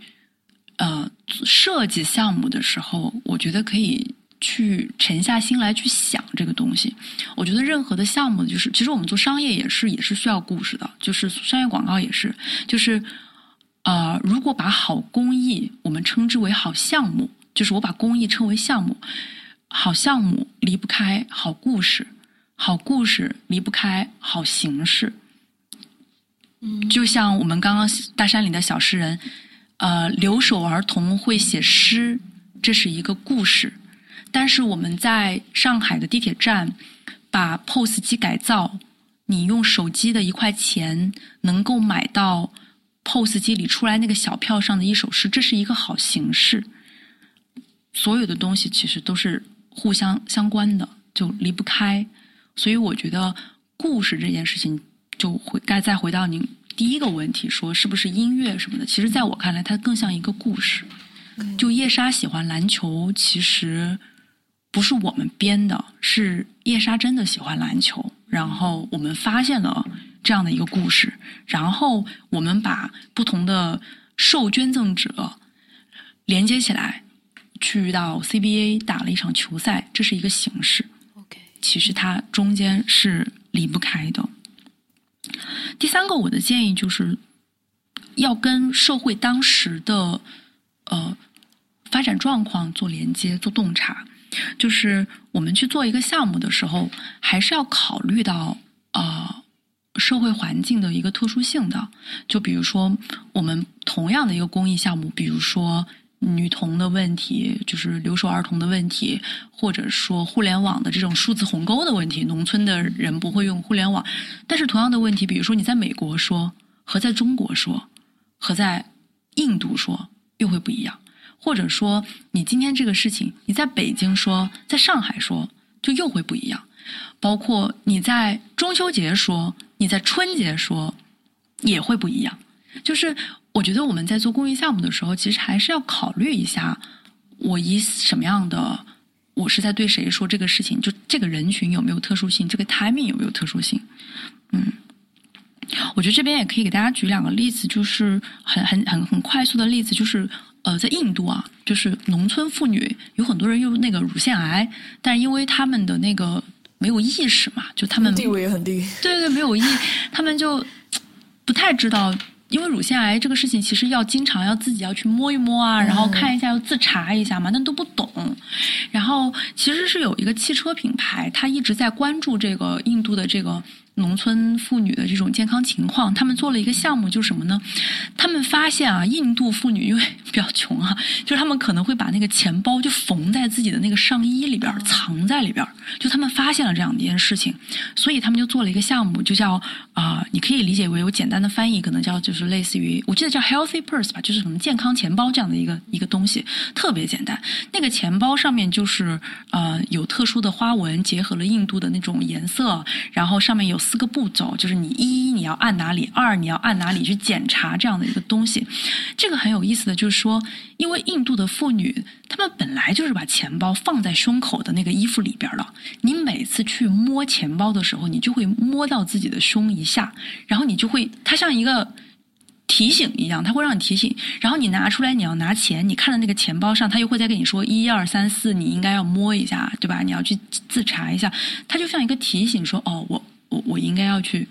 呃设计项目的时候，我觉得可以去沉下心来去想这个东西。我觉得任何的项目，就是其实我们做商业也是也是需要故事的，就是商业广告也是，就是呃，如果把好公益我们称之为好项目，就是我把公益称为项目，好项目离不开好故事。好故事离不开好形式，嗯，就像我们刚刚大山里的小诗人，呃，留守儿童会写诗，这是一个故事。但是我们在上海的地铁站把 POS 机改造，你用手机的一块钱能够买到 POS 机里出来那个小票上的一首诗，这是一个好形式。所有的东西其实都是互相相关的，就离不开。所以我觉得故事这件事情，就回该再回到您第一个问题，说是不是音乐什么的？其实在我看来，它更像一个故事。就叶莎喜欢篮球，其实不是我们编的，是叶莎真的喜欢篮球。然后我们发现了这样的一个故事，然后我们把不同的受捐赠者连接起来，去到 CBA 打了一场球赛，这是一个形式。OK，其实它中间是离不开的。第三个，我的建议就是要跟社会当时的呃发展状况做连接、做洞察。就是我们去做一个项目的时候，还是要考虑到啊社会环境的一个特殊性的。就比如说，我们同样的一个公益项目，比如说。女童的问题，就是留守儿童的问题，或者说互联网的这种数字鸿沟的问题。农村的人不会用互联网，但是同样的问题，比如说你在美国说和在中国说和在印度说又会不一样，或者说你今天这个事情你在北京说，在上海说就又会不一样。包括你在中秋节说，你在春节说也会不一样，就是。我觉得我们在做公益项目的时候，其实还是要考虑一下，我以什么样的，我是在对谁说这个事情，就这个人群有没有特殊性，这个 timing 有没有特殊性，嗯，我觉得这边也可以给大家举两个例子，就是很很很很快速的例子，就是呃，在印度啊，就是农村妇女有很多人有那个乳腺癌，但是因为他们的那个没有意识嘛，就他们地位也很低，对对，没有意，(laughs) 他们就不太知道。因为乳腺癌这个事情，其实要经常要自己要去摸一摸啊，然后看一下，要自查一下嘛，那都不懂。然后其实是有一个汽车品牌，他一直在关注这个印度的这个。农村妇女的这种健康情况，他们做了一个项目，就是什么呢？他们发现啊，印度妇女因为比较穷啊，(laughs) 就是他们可能会把那个钱包就缝在自己的那个上衣里边，藏在里边。就他们发现了这样一件事情，所以他们就做了一个项目，就叫啊，你可以理解为有简单的翻译，可能叫就是类似于，我记得叫 healthy purse 吧，就是什么健康钱包这样的一个一个东西，特别简单。那个钱包上面就是呃有特殊的花纹，结合了印度的那种颜色，然后上面有。四个步骤就是你一你要按哪里，二你要按哪里去检查这样的一个东西。这个很有意思的就是说，因为印度的妇女她们本来就是把钱包放在胸口的那个衣服里边了。你每次去摸钱包的时候，你就会摸到自己的胸一下，然后你就会它像一个提醒一样，它会让你提醒。然后你拿出来你要拿钱，你看到那个钱包上，他又会再跟你说一二三四，你应该要摸一下，对吧？你要去自查一下，它就像一个提醒，说哦我。我我应该要去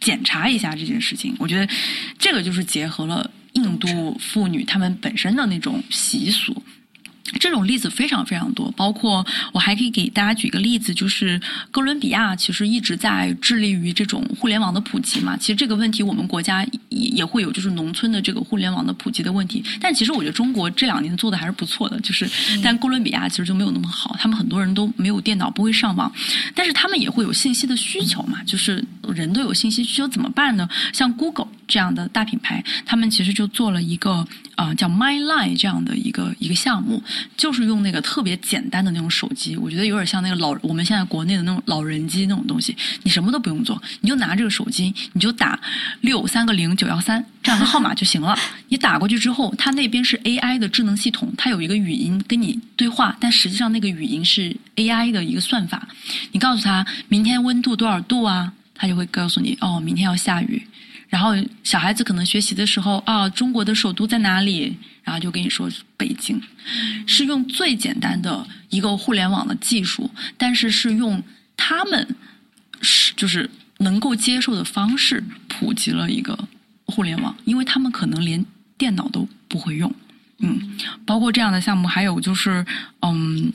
检查一下这件事情。我觉得这个就是结合了印度妇女她们本身的那种习俗。这种例子非常非常多，包括我还可以给大家举一个例子，就是哥伦比亚其实一直在致力于这种互联网的普及嘛。其实这个问题我们国家也也会有，就是农村的这个互联网的普及的问题。但其实我觉得中国这两年做的还是不错的，就是但哥伦比亚其实就没有那么好，他们很多人都没有电脑，不会上网，但是他们也会有信息的需求嘛，就是人都有信息需求，怎么办呢？像 Google。这样的大品牌，他们其实就做了一个呃叫 My Line 这样的一个一个项目，就是用那个特别简单的那种手机，我觉得有点像那个老我们现在国内的那种老人机那种东西，你什么都不用做，你就拿这个手机，你就打六三个零九幺三 (laughs) 这样的号码就行了。你打过去之后，它那边是 AI 的智能系统，它有一个语音跟你对话，但实际上那个语音是 AI 的一个算法。你告诉他明天温度多少度啊？他就会告诉你哦，明天要下雨。然后小孩子可能学习的时候啊，中国的首都在哪里？然后就跟你说北京，是用最简单的一个互联网的技术，但是是用他们是就是能够接受的方式普及了一个互联网，因为他们可能连电脑都不会用。嗯，包括这样的项目，还有就是嗯。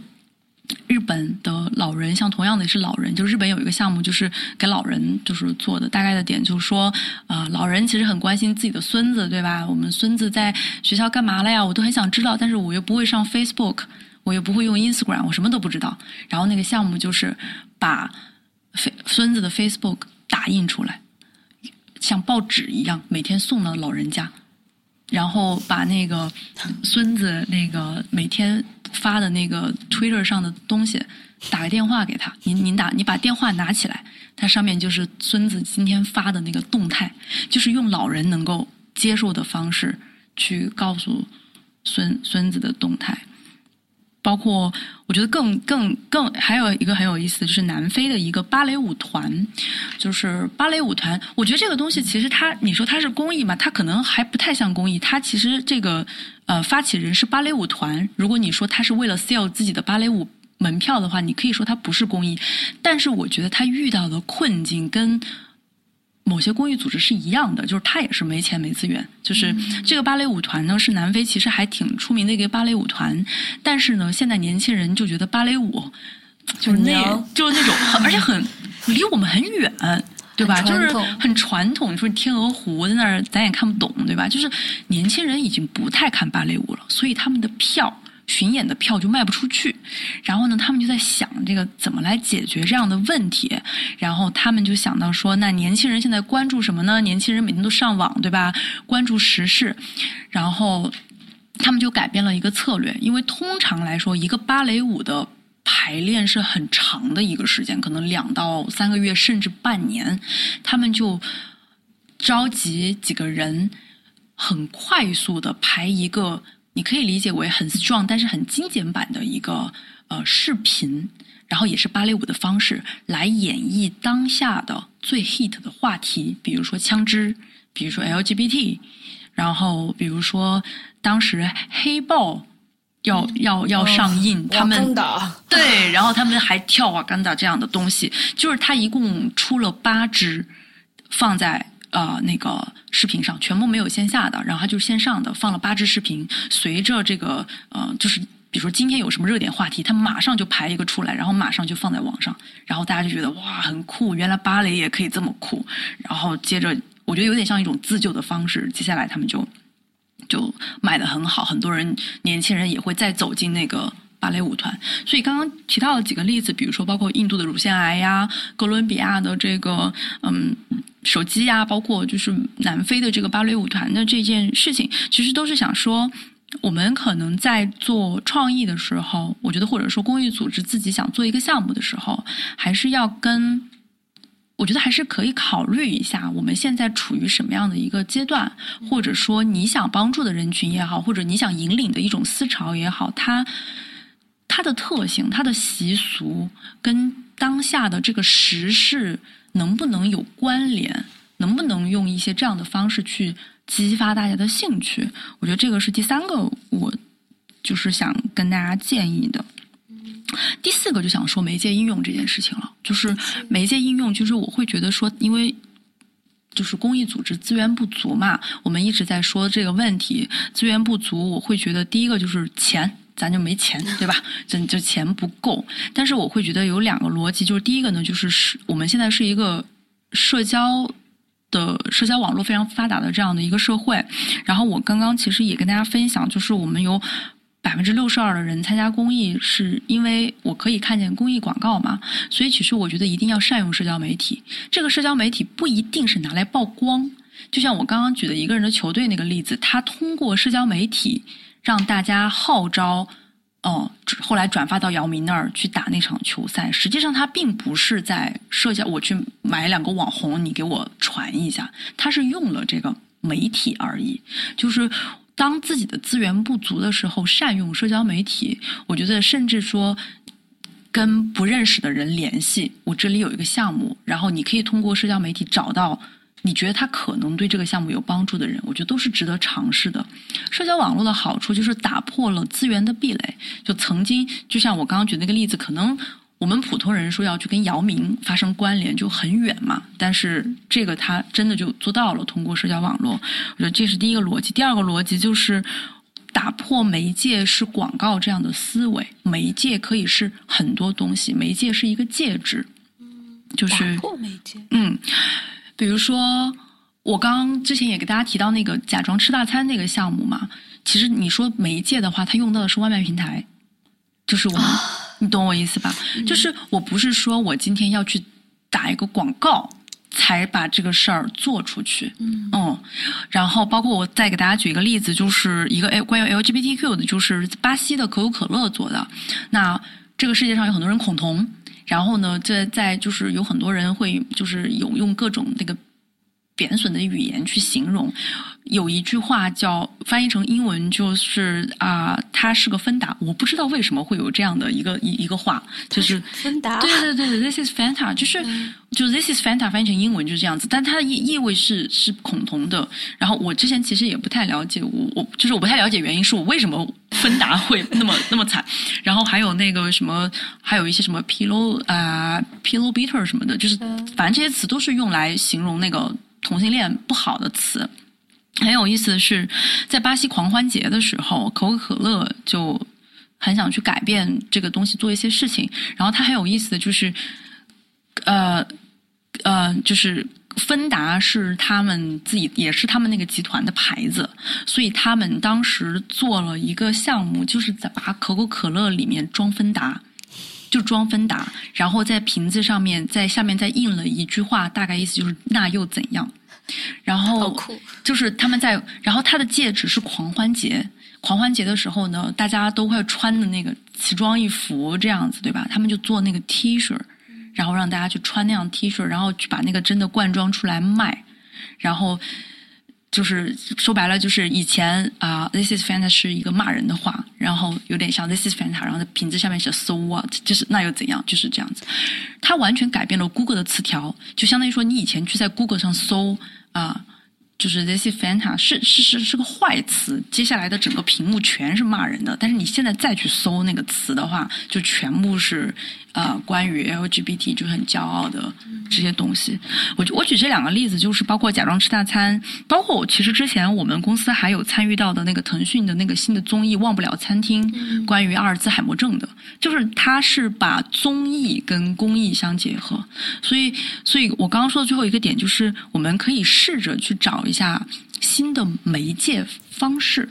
日本的老人，像同样的也是老人，就日本有一个项目，就是给老人就是做的。大概的点就是说，啊，老人其实很关心自己的孙子，对吧？我们孙子在学校干嘛了呀？我都很想知道，但是我又不会上 Facebook，我又不会用 Instagram，我什么都不知道。然后那个项目就是把孙子的 Facebook 打印出来，像报纸一样，每天送到老人家，然后把那个孙子那个每天。发的那个 Twitter 上的东西，打个电话给他。您您打，你把电话拿起来，它上面就是孙子今天发的那个动态，就是用老人能够接受的方式去告诉孙孙子的动态。包括我觉得更更更还有一个很有意思，就是南非的一个芭蕾舞团，就是芭蕾舞团。我觉得这个东西其实它，你说它是公益嘛？它可能还不太像公益。它其实这个呃发起人是芭蕾舞团。如果你说它是为了 sell 自己的芭蕾舞门票的话，你可以说它不是公益。但是我觉得它遇到的困境跟。某些公益组织是一样的，就是他也是没钱没资源。就是这个芭蕾舞团呢，是南非其实还挺出名的一个芭蕾舞团，但是呢，现在年轻人就觉得芭蕾舞就是那，就是那种，(laughs) 而且很离我们很远，对吧？就是很传统。你说天鹅湖在那儿，咱也看不懂，对吧？就是年轻人已经不太看芭蕾舞了，所以他们的票。巡演的票就卖不出去，然后呢，他们就在想这个怎么来解决这样的问题，然后他们就想到说，那年轻人现在关注什么呢？年轻人每天都上网，对吧？关注时事，然后他们就改变了一个策略，因为通常来说，一个芭蕾舞的排练是很长的一个时间，可能两到三个月，甚至半年，他们就召集几个人，很快速的排一个。你可以理解为很 strong，但是很精简版的一个呃视频，然后也是芭蕾舞的方式来演绎当下的最 hit 的话题，比如说枪支，比如说 LGBT，然后比如说当时黑豹要要要上映，他们对，然后他们还跳瓦干达这样的东西，就是他一共出了八支放在。呃，那个视频上全部没有线下的，然后他就是线上的，放了八支视频。随着这个呃，就是比如说今天有什么热点话题，他马上就排一个出来，然后马上就放在网上，然后大家就觉得哇，很酷，原来芭蕾也可以这么酷。然后接着，我觉得有点像一种自救的方式。接下来他们就就卖的很好，很多人年轻人也会再走进那个。芭蕾舞团，所以刚刚提到了几个例子，比如说包括印度的乳腺癌呀，哥伦比亚的这个嗯手机呀，包括就是南非的这个芭蕾舞团的这件事情，其实都是想说，我们可能在做创意的时候，我觉得或者说公益组织自己想做一个项目的时候，还是要跟，我觉得还是可以考虑一下我们现在处于什么样的一个阶段，或者说你想帮助的人群也好，或者你想引领的一种思潮也好，它。它的特性、它的习俗跟当下的这个时事能不能有关联？能不能用一些这样的方式去激发大家的兴趣？我觉得这个是第三个，我就是想跟大家建议的。第四个就想说媒介应用这件事情了，就是媒介应用，就是我会觉得说，因为就是公益组织资源不足嘛，我们一直在说这个问题，资源不足，我会觉得第一个就是钱。咱就没钱，对吧？就就钱不够。但是我会觉得有两个逻辑，就是第一个呢，就是是我们现在是一个社交的社交网络非常发达的这样的一个社会。然后我刚刚其实也跟大家分享，就是我们有百分之六十二的人参加公益，是因为我可以看见公益广告嘛。所以其实我觉得一定要善用社交媒体。这个社交媒体不一定是拿来曝光。就像我刚刚举的一个人的球队那个例子，他通过社交媒体让大家号召。哦，后来转发到姚明那儿去打那场球赛。实际上，他并不是在社交，我去买两个网红，你给我传一下。他是用了这个媒体而已。就是当自己的资源不足的时候，善用社交媒体。我觉得，甚至说跟不认识的人联系，我这里有一个项目，然后你可以通过社交媒体找到。你觉得他可能对这个项目有帮助的人，我觉得都是值得尝试的。社交网络的好处就是打破了资源的壁垒。就曾经，就像我刚刚举那个例子，可能我们普通人说要去跟姚明发生关联就很远嘛。但是这个他真的就做到了，通过社交网络。我觉得这是第一个逻辑。第二个逻辑就是打破媒介是广告这样的思维。媒介可以是很多东西，媒介是一个介质。嗯，就是打破媒介。嗯。比如说，我刚之前也给大家提到那个假装吃大餐那个项目嘛，其实你说媒介的话，它用到的是外卖平台，就是我，你懂我意思吧？就是我不是说我今天要去打一个广告才把这个事儿做出去，嗯，然后包括我再给大家举一个例子，就是一个关于 LGBTQ 的，就是巴西的可口可乐做的。那这个世界上有很多人恐同。然后呢，这在就是有很多人会就是有用各种那个贬损的语言去形容。有一句话叫翻译成英文就是啊，他是个芬达。我不知道为什么会有这样的一个一一个话，就是芬达。对对对对，This is Fanta，就是就 This is Fanta 翻译成英文就是这样子，但它的意意味是是恐同的。然后我之前其实也不太了解，我我就是我不太了解原因，是我为什么芬达会那么那么惨。然后还有那个什么，还有一些什么 pillow 啊 pillow bitter 什么的，就是反正这些词都是用来形容那个同性恋不好的词。很有意思的是，在巴西狂欢节的时候，可口可乐就很想去改变这个东西，做一些事情。然后它很有意思的就是，呃呃，就是芬达是他们自己，也是他们那个集团的牌子，所以他们当时做了一个项目，就是在把可口可乐里面装芬达，就装芬达，然后在瓶子上面，在下面再印了一句话，大概意思就是“那又怎样”。然后就是他们在，然后他的戒指是狂欢节，狂欢节的时候呢，大家都会穿的那个奇装异服这样子，对吧？他们就做那个 T 恤，然后让大家去穿那样 T 恤，然后去把那个真的灌装出来卖，然后就是说白了，就是以前啊，This is Fanta 是一个骂人的话，然后有点像 This is Fanta，然后在瓶子下面写 So what，就是那又怎样，就是这样子。它完全改变了 Google 的词条，就相当于说你以前去在 Google 上搜。啊，就是 this is Fanta 是是是是个坏词，接下来的整个屏幕全是骂人的。但是你现在再去搜那个词的话，就全部是。呃，关于 LGBT 就很骄傲的这些东西，我我举这两个例子，就是包括假装吃大餐，包括我其实之前我们公司还有参与到的那个腾讯的那个新的综艺《忘不了餐厅》，关于阿尔兹海默症的，就是它是把综艺跟公益相结合，所以，所以我刚刚说的最后一个点就是，我们可以试着去找一下新的媒介方式，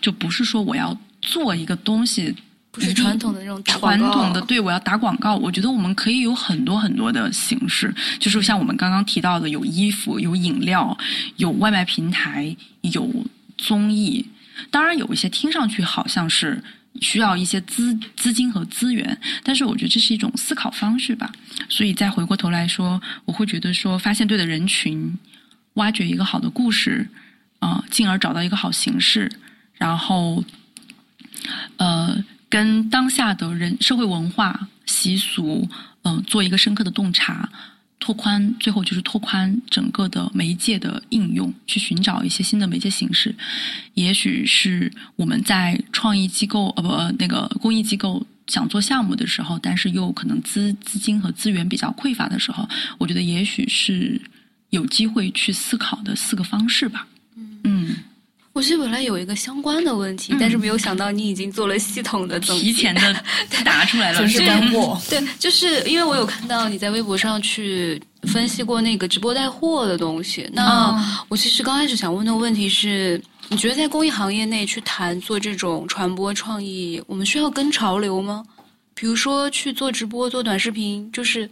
就不是说我要做一个东西。不是传统的那种传统的，对我要打广告。我觉得我们可以有很多很多的形式，就是像我们刚刚提到的，有衣服、有饮料、有外卖平台、有综艺。当然，有一些听上去好像是需要一些资资金和资源，但是我觉得这是一种思考方式吧。所以再回过头来说，我会觉得说，发现对的人群，挖掘一个好的故事，啊，进而找到一个好形式，然后，呃。跟当下的人社会文化习俗，嗯，做一个深刻的洞察，拓宽，最后就是拓宽整个的媒介的应用，去寻找一些新的媒介形式。也许是我们在创意机构呃不那个公益机构想做项目的时候，但是又可能资资金和资源比较匮乏的时候，我觉得也许是有机会去思考的四个方式吧。嗯。我其实本来有一个相关的问题，但是没有想到你已经做了系统的总结，提前的答 (laughs) 出来了，真是干货。对，就是因为我有看到你在微博上去分析过那个直播带货的东西。那我其实刚开始想问的问题是，你觉得在公益行业内去谈做这种传播创意，我们需要跟潮流吗？比如说去做直播、做短视频，就是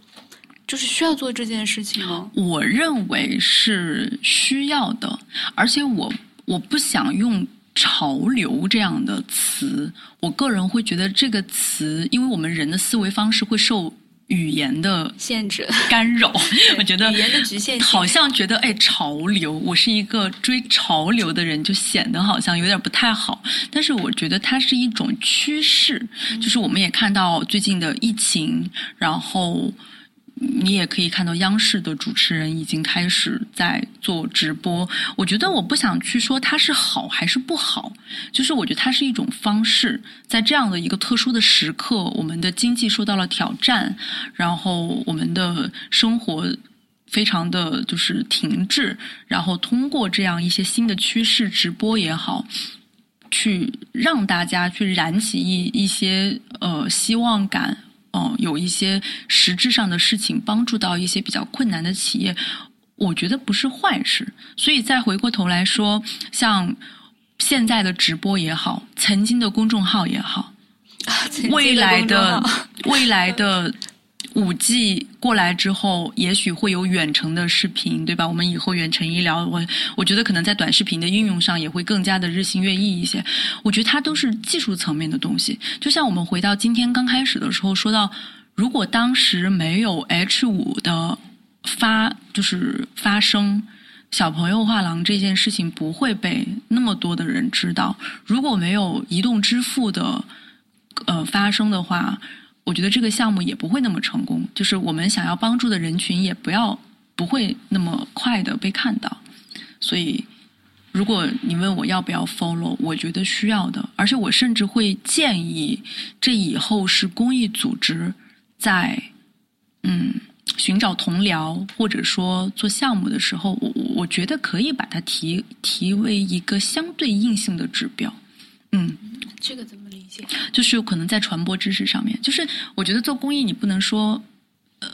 就是需要做这件事情吗？我认为是需要的，而且我我不想用潮流这样的词。我个人会觉得这个词，因为我们人的思维方式会受。语言的限制干扰，(laughs) 我觉得语言的局限，好像觉得哎，潮流，我是一个追潮流的人，就显得好像有点不太好。但是我觉得它是一种趋势，就是我们也看到最近的疫情，然后。你也可以看到，央视的主持人已经开始在做直播。我觉得我不想去说它是好还是不好，就是我觉得它是一种方式。在这样的一个特殊的时刻，我们的经济受到了挑战，然后我们的生活非常的就是停滞，然后通过这样一些新的趋势，直播也好，去让大家去燃起一一些呃希望感。哦，有一些实质上的事情帮助到一些比较困难的企业，我觉得不是坏事。所以再回过头来说，像现在的直播也好，曾经的公众号也好，未来的未来的。五 G 过来之后，也许会有远程的视频，对吧？我们以后远程医疗，我我觉得可能在短视频的应用上也会更加的日新月异一些。我觉得它都是技术层面的东西。就像我们回到今天刚开始的时候说到，如果当时没有 H 五的发，就是发生小朋友画廊这件事情，不会被那么多的人知道。如果没有移动支付的呃发生的话。我觉得这个项目也不会那么成功，就是我们想要帮助的人群也不要不会那么快的被看到。所以，如果你问我要不要 follow，我觉得需要的，而且我甚至会建议，这以后是公益组织在嗯寻找同僚或者说做项目的时候，我我觉得可以把它提提为一个相对硬性的指标。嗯，这个怎么理解？就是有可能在传播知识上面，就是我觉得做公益你不能说，呃，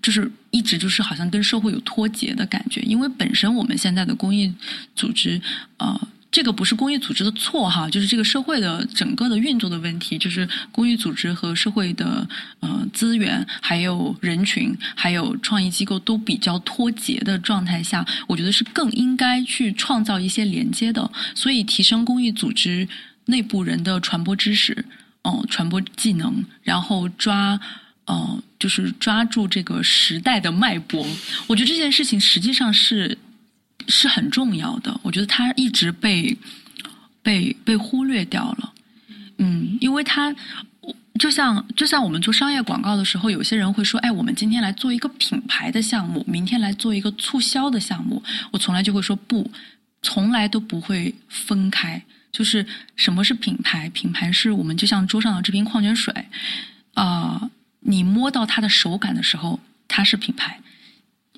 就是一直就是好像跟社会有脱节的感觉，因为本身我们现在的公益组织，呃，这个不是公益组织的错哈，就是这个社会的整个的运作的问题，就是公益组织和社会的呃资源，还有人群，还有创意机构都比较脱节的状态下，我觉得是更应该去创造一些连接的，所以提升公益组织。内部人的传播知识，哦，传播技能，然后抓，呃，就是抓住这个时代的脉搏。我觉得这件事情实际上是是很重要的。我觉得它一直被被被忽略掉了。嗯，因为它就像就像我们做商业广告的时候，有些人会说：“哎，我们今天来做一个品牌的项目，明天来做一个促销的项目。”我从来就会说不，从来都不会分开。就是什么是品牌？品牌是我们就像桌上的这瓶矿泉水，啊，你摸到它的手感的时候，它是品牌。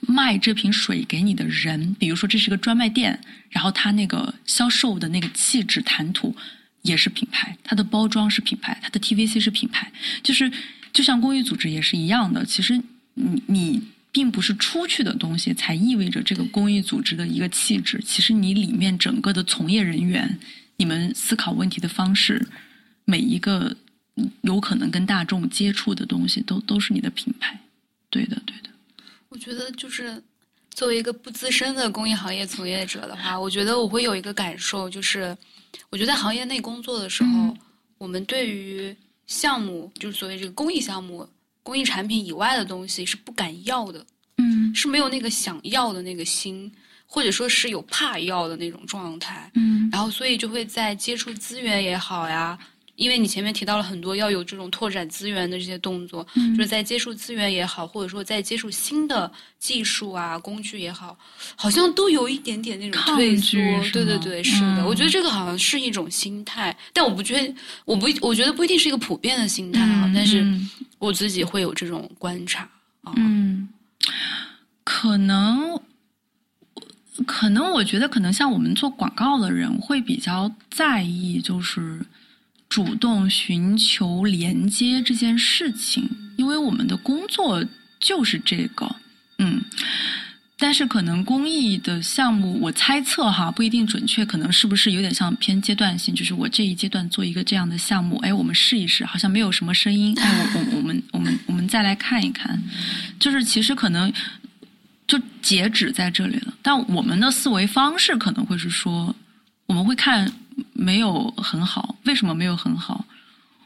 卖这瓶水给你的人，比如说这是个专卖店，然后他那个销售的那个气质谈吐也是品牌，它的包装是品牌，它的 TVC 是品牌。就是就像公益组织也是一样的，其实你你并不是出去的东西才意味着这个公益组织的一个气质，其实你里面整个的从业人员。你们思考问题的方式，每一个有可能跟大众接触的东西，都都是你的品牌。对的，对的。我觉得，就是作为一个不资深的公益行业从业者的话，我觉得我会有一个感受，就是我觉得在行业内工作的时候，我们对于项目，就是所谓这个公益项目、公益产品以外的东西，是不敢要的。嗯，是没有那个想要的那个心。或者说是有怕要的那种状态，嗯，然后所以就会在接触资源也好呀，因为你前面提到了很多要有这种拓展资源的这些动作，嗯，就是在接触资源也好，或者说在接触新的技术啊工具也好，好像都有一点点那种退缩，对对对，是的，我觉得这个好像是一种心态，但我不觉得，我不，我觉得不一定是一个普遍的心态啊，但是我自己会有这种观察啊，嗯，可能。可能我觉得，可能像我们做广告的人会比较在意，就是主动寻求连接这件事情，因为我们的工作就是这个，嗯。但是可能公益的项目，我猜测哈不一定准确，可能是不是有点像偏阶段性？就是我这一阶段做一个这样的项目，哎，我们试一试，好像没有什么声音，哎，我我我们我们我们再来看一看，就是其实可能就截止在这里了。但我们的思维方式可能会是说，我们会看没有很好，为什么没有很好？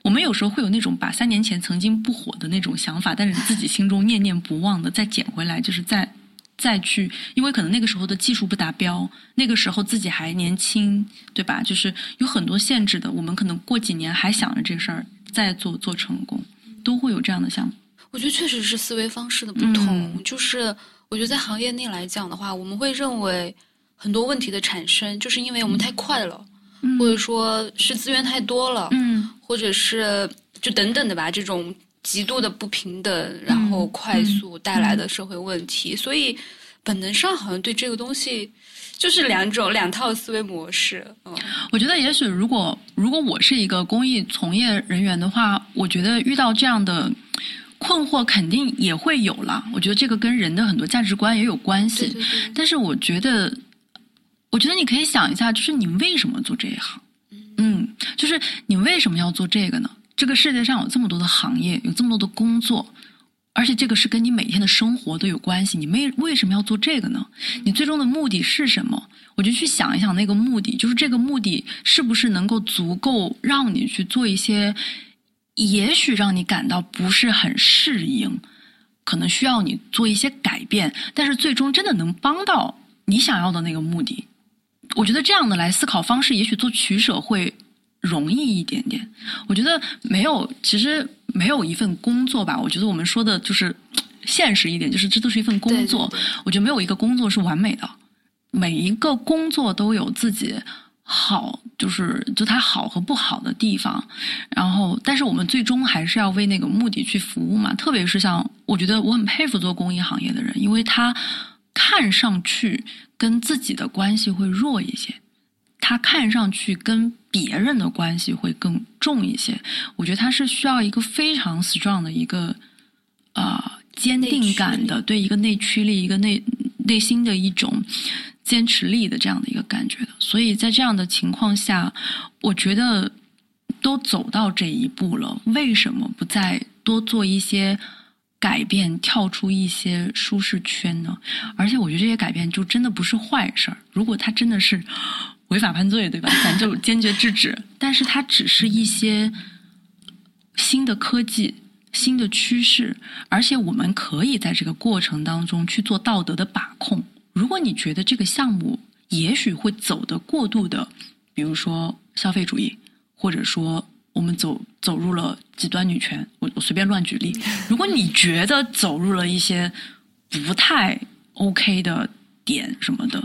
我们有时候会有那种把三年前曾经不火的那种想法，但是自己心中念念不忘的，再捡回来，就是再再去，因为可能那个时候的技术不达标，那个时候自己还年轻，对吧？就是有很多限制的，我们可能过几年还想着这事儿，再做做成功，都会有这样的想法。我觉得确实是思维方式的不同，就是我觉得在行业内来讲的话，我们会认为很多问题的产生，就是因为我们太快了。或者说是资源太多了，嗯，或者是就等等的吧，这种极度的不平等，然后快速带来的社会问题，所以本能上好像对这个东西就是两种两套思维模式。嗯，我觉得也许如果如果我是一个公益从业人员的话，我觉得遇到这样的困惑肯定也会有了。我觉得这个跟人的很多价值观也有关系，但是我觉得。我觉得你可以想一下，就是你为什么做这一行？嗯，就是你为什么要做这个呢？这个世界上有这么多的行业，有这么多的工作，而且这个是跟你每天的生活都有关系。你为为什么要做这个呢？你最终的目的是什么？我就去想一想那个目的，就是这个目的是不是能够足够让你去做一些，也许让你感到不是很适应，可能需要你做一些改变，但是最终真的能帮到你想要的那个目的。我觉得这样的来思考方式，也许做取舍会容易一点点。我觉得没有，其实没有一份工作吧。我觉得我们说的就是现实一点，就是这都是一份工作。我觉得没有一个工作是完美的，每一个工作都有自己好，就是就它好和不好的地方。然后，但是我们最终还是要为那个目的去服务嘛。特别是像我觉得我很佩服做公益行业的人，因为他看上去。跟自己的关系会弱一些，他看上去跟别人的关系会更重一些。我觉得他是需要一个非常 strong 的一个啊坚定感的，对一个内驱力，一个内内心的一种坚持力的这样的一个感觉的。所以在这样的情况下，我觉得都走到这一步了，为什么不再多做一些？改变，跳出一些舒适圈呢？而且我觉得这些改变就真的不是坏事儿。如果他真的是违法犯罪，对吧？(laughs) 咱就坚决制止。但是它只是一些新的科技、新的趋势，而且我们可以在这个过程当中去做道德的把控。如果你觉得这个项目也许会走的过度的，比如说消费主义，或者说。我们走走入了极端女权，我我随便乱举例。如果你觉得走入了一些不太 OK 的点什么的，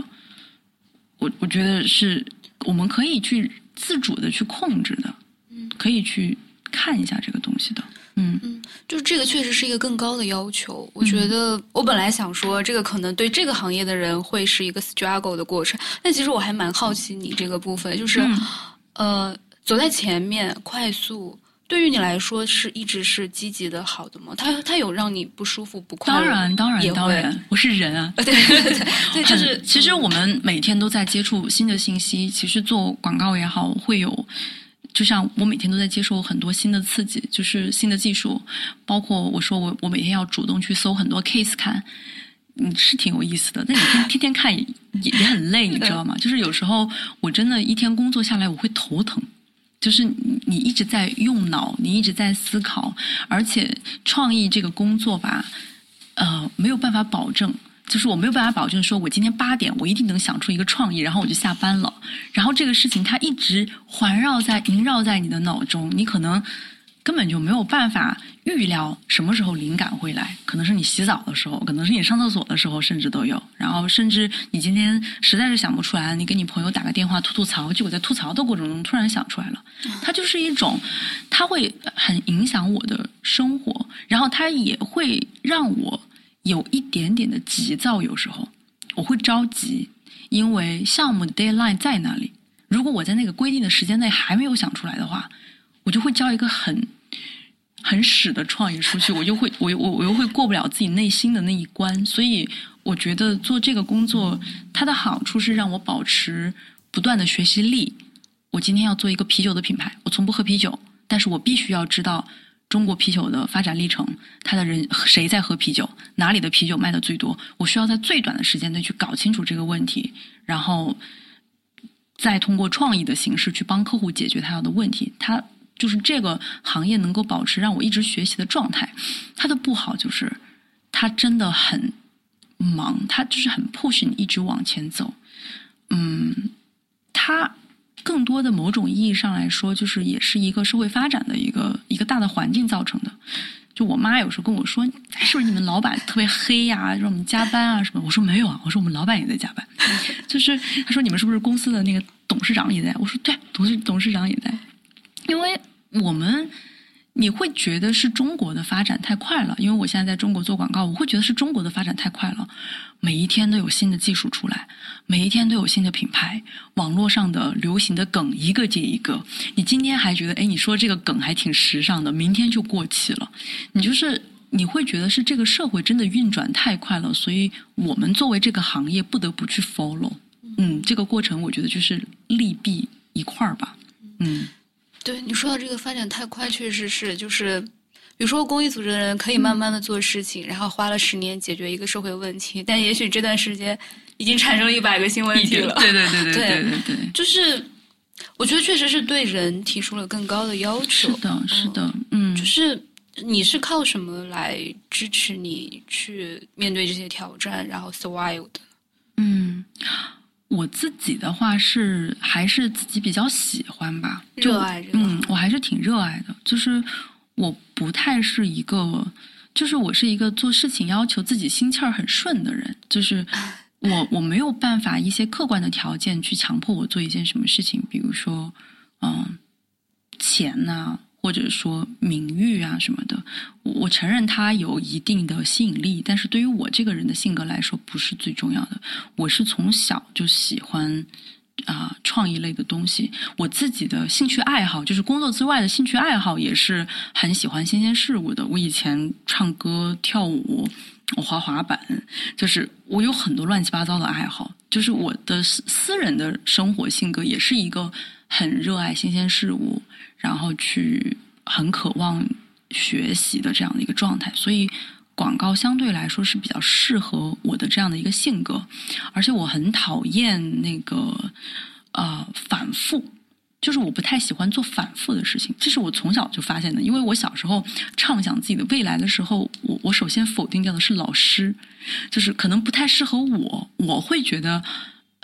我我觉得是我们可以去自主的去控制的，嗯，可以去看一下这个东西的，嗯嗯，就是这个确实是一个更高的要求。我觉得我本来想说，这个可能对这个行业的人会是一个 struggle 的过程，但其实我还蛮好奇你这个部分，就是呃。走在前面，快速，对于你来说是一直是积极的、好的吗？他他有让你不舒服、不快乐？当然，当然，当然，我是人啊。(laughs) 对对对，(laughs) 对，就是其实我们每天都在接触新的信息。其实做广告也好，会有，就像我每天都在接受很多新的刺激，就是新的技术。包括我说我我每天要主动去搜很多 case 看，嗯，是挺有意思的。但你天天天看也也很累，你知道吗？就是有时候我真的一天工作下来，我会头疼。就是你一直在用脑，你一直在思考，而且创意这个工作吧，呃，没有办法保证，就是我没有办法保证，说我今天八点我一定能想出一个创意，然后我就下班了。然后这个事情它一直环绕在、萦绕在你的脑中，你可能。根本就没有办法预料什么时候灵感会来，可能是你洗澡的时候，可能是你上厕所的时候，甚至都有。然后，甚至你今天实在是想不出来，你给你朋友打个电话吐吐槽，结果在吐槽的过程中突然想出来了。它就是一种，它会很影响我的生活，然后它也会让我有一点点的急躁。有时候我会着急，因为项目的 deadline 在那里。如果我在那个规定的时间内还没有想出来的话。我就会交一个很很屎的创意出去，我就会我我我又会过不了自己内心的那一关，所以我觉得做这个工作，它的好处是让我保持不断的学习力。我今天要做一个啤酒的品牌，我从不喝啤酒，但是我必须要知道中国啤酒的发展历程，它的人谁在喝啤酒，哪里的啤酒卖的最多，我需要在最短的时间内去搞清楚这个问题，然后再通过创意的形式去帮客户解决他要的问题。他就是这个行业能够保持让我一直学习的状态。它的不好就是它真的很忙，它就是很 push 你一直往前走。嗯，它。更多的某种意义上来说，就是也是一个社会发展的一个一个大的环境造成的。就我妈有时候跟我说：“是不是你们老板特别黑呀，让我们加班啊什么？”我说：“没有啊，我说我们老板也在加班。”就是他说：“你们是不是公司的那个董事长也在？”我说：“对，董事董事长也在。”因为我们。你会觉得是中国的发展太快了，因为我现在在中国做广告，我会觉得是中国的发展太快了。每一天都有新的技术出来，每一天都有新的品牌，网络上的流行的梗一个接一个。你今天还觉得，哎，你说这个梗还挺时尚的，明天就过气了。你就是你会觉得是这个社会真的运转太快了，所以我们作为这个行业不得不去 follow。嗯，这个过程我觉得就是利弊一块儿吧。嗯。对你说到这个发展太快，确实是，就是比如说公益组织的人可以慢慢的做事情，然后花了十年解决一个社会问题，但也许这段时间已经产生了一百个新问题了。对对对对对对对，就是我觉得确实是对人提出了更高的要求。是的，是的，嗯，就是你是靠什么来支持你去面对这些挑战，然后 survive 的？嗯。我自己的话是还是自己比较喜欢吧，热爱嗯，我还是挺热爱的。就是我不太是一个，就是我是一个做事情要求自己心气儿很顺的人。就是 (laughs) 我我没有办法一些客观的条件去强迫我做一件什么事情，比如说嗯，钱呐。或者说名誉啊什么的，我承认它有一定的吸引力，但是对于我这个人的性格来说，不是最重要的。我是从小就喜欢啊创意类的东西，我自己的兴趣爱好就是工作之外的兴趣爱好，也是很喜欢新鲜事物的。我以前唱歌、跳舞，我滑滑板，就是我有很多乱七八糟的爱好。就是我的私人的生活性格，也是一个很热爱新鲜事物。然后去很渴望学习的这样的一个状态，所以广告相对来说是比较适合我的这样的一个性格，而且我很讨厌那个呃反复，就是我不太喜欢做反复的事情，这是我从小就发现的。因为我小时候畅想自己的未来的时候，我我首先否定掉的是老师，就是可能不太适合我，我会觉得。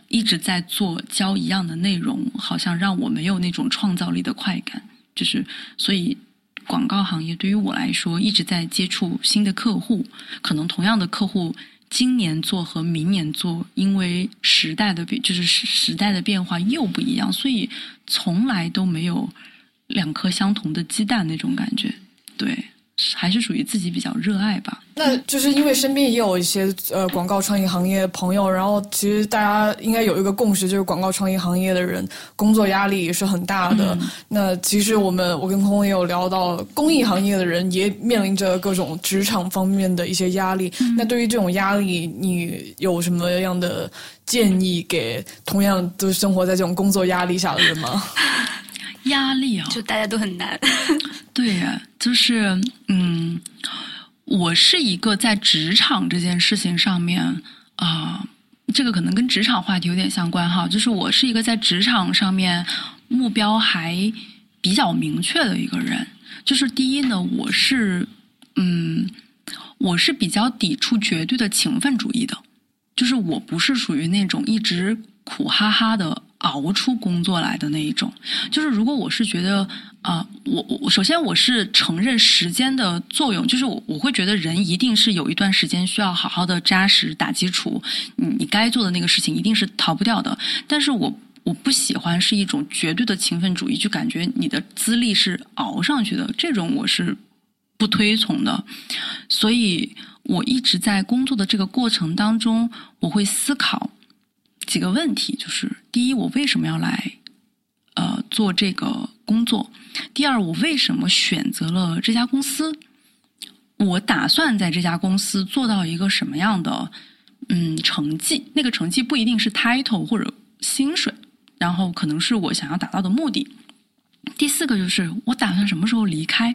一直在做教一样的内容，好像让我没有那种创造力的快感。就是所以，广告行业对于我来说，一直在接触新的客户。可能同样的客户，今年做和明年做，因为时代的变，就是时代的变化又不一样，所以从来都没有两颗相同的鸡蛋那种感觉。对。还是属于自己比较热爱吧。那就是因为身边也有一些呃广告创意行业朋友，然后其实大家应该有一个共识，就是广告创意行业的人工作压力也是很大的。那其实我们我跟空空也有聊到，公益行业的人也面临着各种职场方面的一些压力。那对于这种压力，你有什么样的建议给同样都生活在这种工作压力下的人吗？(laughs) 压力啊，就大家都很难。(laughs) 对呀，就是嗯，我是一个在职场这件事情上面啊，这个可能跟职场话题有点相关哈。就是我是一个在职场上面目标还比较明确的一个人。就是第一呢，我是嗯，我是比较抵触绝对的勤奋主义的。就是我不是属于那种一直苦哈哈的。熬出工作来的那一种，就是如果我是觉得啊，我我首先我是承认时间的作用，就是我我会觉得人一定是有一段时间需要好好的扎实打基础，你你该做的那个事情一定是逃不掉的。但是我我不喜欢是一种绝对的勤奋主义，就感觉你的资历是熬上去的，这种我是不推崇的。所以我一直在工作的这个过程当中，我会思考。几个问题就是：第一，我为什么要来呃做这个工作？第二，我为什么选择了这家公司？我打算在这家公司做到一个什么样的嗯成绩？那个成绩不一定是 title 或者薪水，然后可能是我想要达到的目的。第四个就是我打算什么时候离开？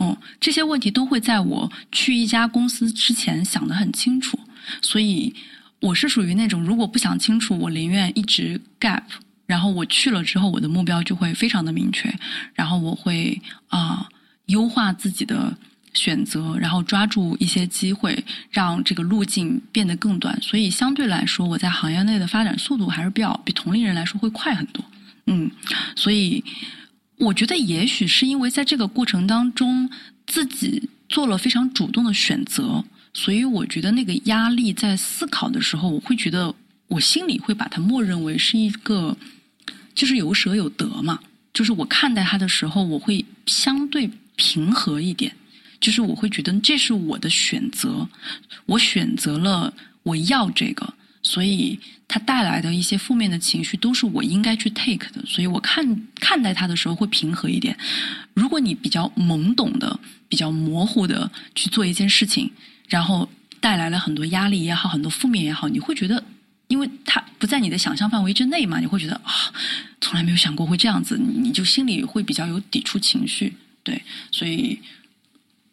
嗯，这些问题都会在我去一家公司之前想得很清楚，所以我是属于那种如果不想清楚，我宁愿一直 gap，然后我去了之后，我的目标就会非常的明确，然后我会啊优化自己的选择，然后抓住一些机会，让这个路径变得更短。所以相对来说，我在行业内的发展速度还是比较比同龄人来说会快很多。嗯，所以。我觉得也许是因为在这个过程当中自己做了非常主动的选择，所以我觉得那个压力在思考的时候，我会觉得我心里会把它默认为是一个，就是有舍有得嘛。就是我看待它的时候，我会相对平和一点，就是我会觉得这是我的选择，我选择了我要这个。所以它带来的一些负面的情绪都是我应该去 take 的，所以我看看待它的时候会平和一点。如果你比较懵懂的、比较模糊的去做一件事情，然后带来了很多压力也好、很多负面也好，你会觉得，因为它不在你的想象范围之内嘛，你会觉得啊，从来没有想过会这样子，你就心里会比较有抵触情绪。对，所以。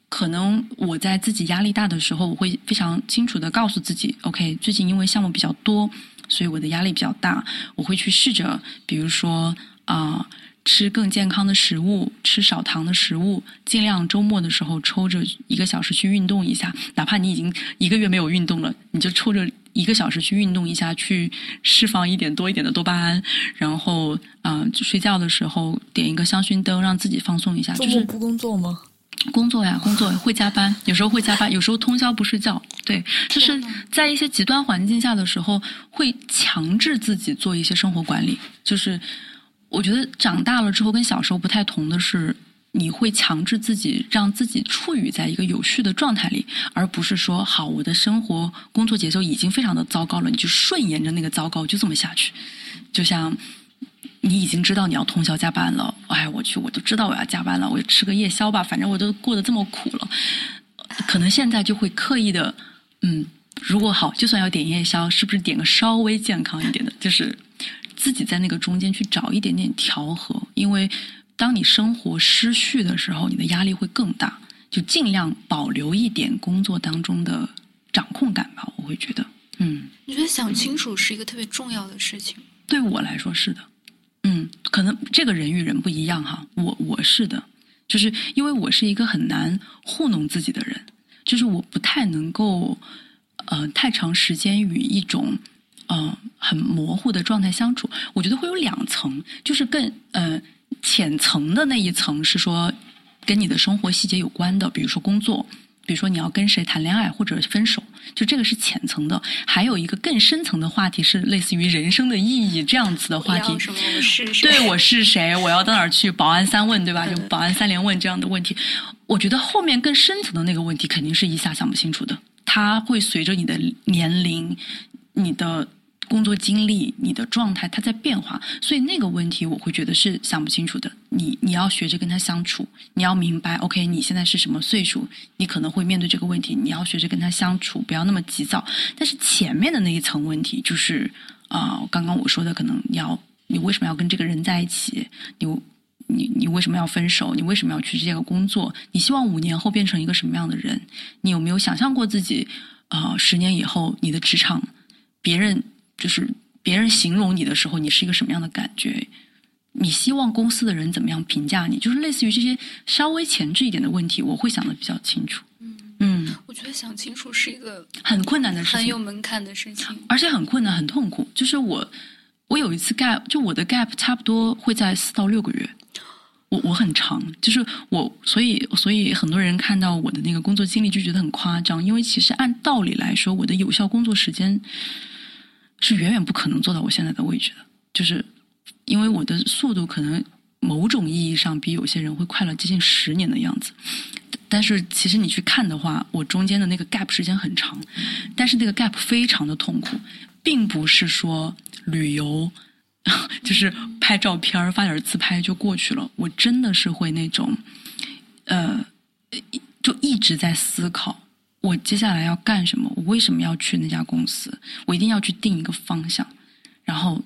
可能我在自己压力大的时候，我会非常清楚的告诉自己，OK，最近因为项目比较多，所以我的压力比较大。我会去试着，比如说啊，吃更健康的食物，吃少糖的食物，尽量周末的时候抽着一个小时去运动一下。哪怕你已经一个月没有运动了，你就抽着一个小时去运动一下，去释放一点多一点的多巴胺。然后啊，睡觉的时候点一个香薰灯，让自己放松一下。就是不工作吗？工作呀，工作会加班，有时候会加班，有时候通宵不睡觉。对，就是在一些极端环境下的时候，会强制自己做一些生活管理。就是我觉得长大了之后跟小时候不太同的是，你会强制自己让自己处于在一个有序的状态里，而不是说好我的生活工作节奏已经非常的糟糕了，你就顺沿着那个糟糕就这么下去，就像。你已经知道你要通宵加班了，哎，我去，我都知道我要加班了，我就吃个夜宵吧，反正我都过得这么苦了，可能现在就会刻意的，嗯，如果好，就算要点夜宵，是不是点个稍微健康一点的？就是自己在那个中间去找一点点调和，因为当你生活失序的时候，你的压力会更大，就尽量保留一点工作当中的掌控感吧。我会觉得，嗯，你觉得想清楚是一个特别重要的事情？对我来说是的。嗯，可能这个人与人不一样哈。我我是的，就是因为我是一个很难糊弄自己的人，就是我不太能够呃太长时间与一种呃很模糊的状态相处。我觉得会有两层，就是更呃浅层的那一层是说跟你的生活细节有关的，比如说工作。比如说你要跟谁谈恋爱或者分手，就这个是浅层的。还有一个更深层的话题是类似于人生的意义这样子的话题。对我是谁？我要到哪儿去？保安三问对吧？就保安三连问这样的问题。我觉得后面更深层的那个问题肯定是一下想不清楚的。它会随着你的年龄、你的。工作经历，你的状态它在变化，所以那个问题我会觉得是想不清楚的。你你要学着跟他相处，你要明白，OK，你现在是什么岁数，你可能会面对这个问题，你要学着跟他相处，不要那么急躁。但是前面的那一层问题就是啊，刚刚我说的，可能你要你为什么要跟这个人在一起？你你你为什么要分手？你为什么要去这个工作？你希望五年后变成一个什么样的人？你有没有想象过自己啊？十年以后你的职场，别人。就是别人形容你的时候，你是一个什么样的感觉？你希望公司的人怎么样评价你？就是类似于这些稍微前置一点的问题，我会想的比较清楚。嗯嗯，我觉得想清楚是一个很困难的事情，很有门槛的事情，而且很困难、很痛苦。就是我，我有一次 gap，就我的 gap 差不多会在四到六个月。我我很长，就是我，所以所以很多人看到我的那个工作经历就觉得很夸张，因为其实按道理来说，我的有效工作时间。是远远不可能做到我现在的位置的，就是因为我的速度可能某种意义上比有些人会快了接近十年的样子。但是其实你去看的话，我中间的那个 gap 时间很长，但是那个 gap 非常的痛苦，并不是说旅游 (laughs) 就是拍照片发点自拍就过去了。我真的是会那种呃，就一直在思考。我接下来要干什么？我为什么要去那家公司？我一定要去定一个方向，然后